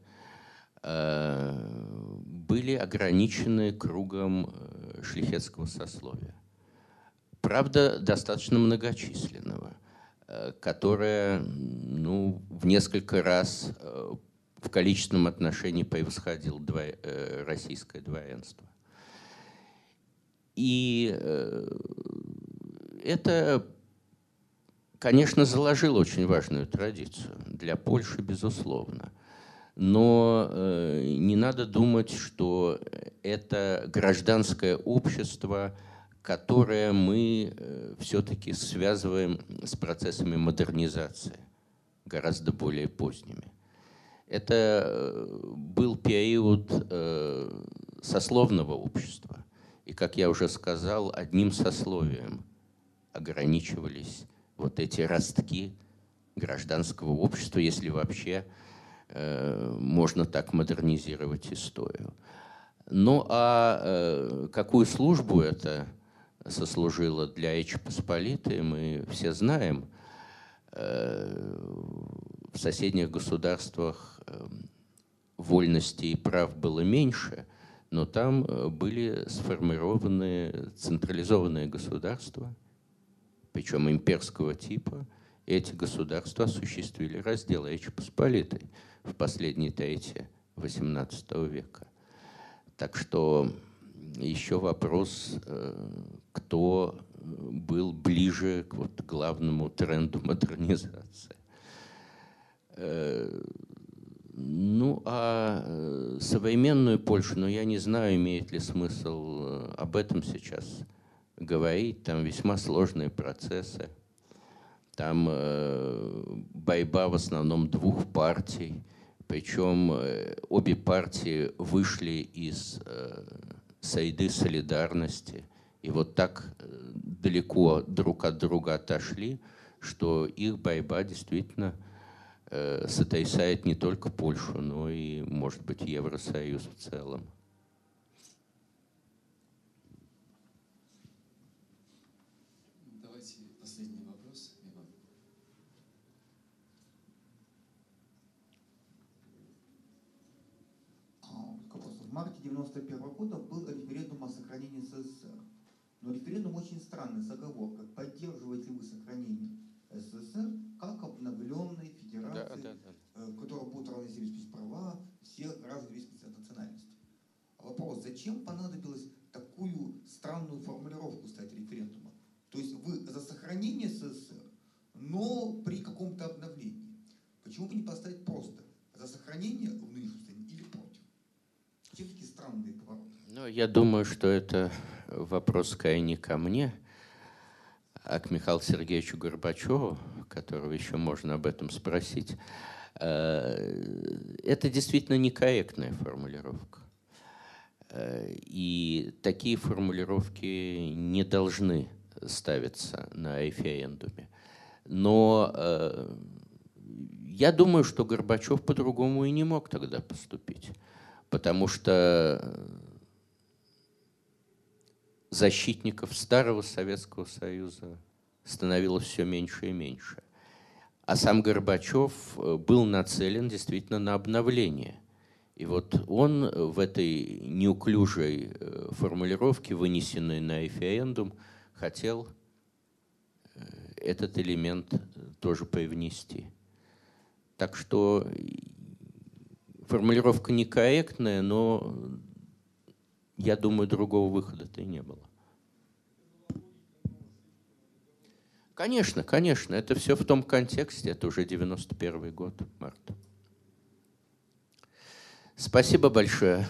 э, были ограничены кругом э, шлихетского сословия. Правда, достаточно многочисленного, э, которое ну, в несколько раз в количественном отношении превосходило российское дворянство. И это конечно, заложил очень важную традицию для Польши, безусловно. Но э, не надо думать, что это гражданское общество, которое мы э, все-таки связываем с процессами модернизации, гораздо более поздними. Это э, был период э, сословного общества. И, как я уже сказал, одним сословием ограничивались вот эти ростки гражданского общества, если вообще э, можно так модернизировать историю. Ну а э, какую службу это сослужило для Речи Посполитой, мы все знаем. Э, в соседних государствах э, вольности и прав было меньше, но там э, были сформированы централизованные государства, причем имперского типа. Эти государства осуществили раздел Речи Посполитой в последней трети XVIII века. Так что еще вопрос, э, кто был ближе к вот главному тренду модернизации. Э, ну, а э, современную Польшу, ну, я не знаю, имеет ли смысл об этом сейчас говорить. Там весьма сложные процессы. Там борьба в основном двух партий – причем э, обе партии вышли из э, сайды солидарности. И вот так э, далеко друг от друга отошли, что их борьба действительно сотрясает не только Польшу, но и, может быть, Евросоюз в целом. марте 91 года был референдум о сохранении СССР. Но референдум очень странный, с оговоркой. Поддерживаете вы сохранение СССР как обновленной федерации, да, да, да. Э, которая будет равны себе права всех граждан зависимости от национальности. Вопрос, зачем понадобилось такую странную формулировку ставить референдума? То есть вы за сохранение СССР, но при каком-то обновлении. Почему бы не поставить просто за сохранение в нынешнем все-таки странный поворот. Ну, я думаю, что это вопрос скорее не ко мне, а к Михаилу Сергеевичу Горбачеву, которого еще можно об этом спросить. Э, это действительно некорректная формулировка. Э, и такие формулировки не должны ставиться на референдуме. Но э, я думаю, что Горбачев по-другому и не мог тогда поступить потому что защитников старого Советского Союза становилось все меньше и меньше. А сам Горбачев э, был нацелен действительно на обновление. И вот он в этой неуклюжей э, формулировке, вынесенной на референдум, хотел э, этот элемент тоже привнести. Так что формулировка некорректная, но я думаю, другого выхода-то и не было. Конечно, конечно, это все в том контексте, это уже 91 год, март. Спасибо большое.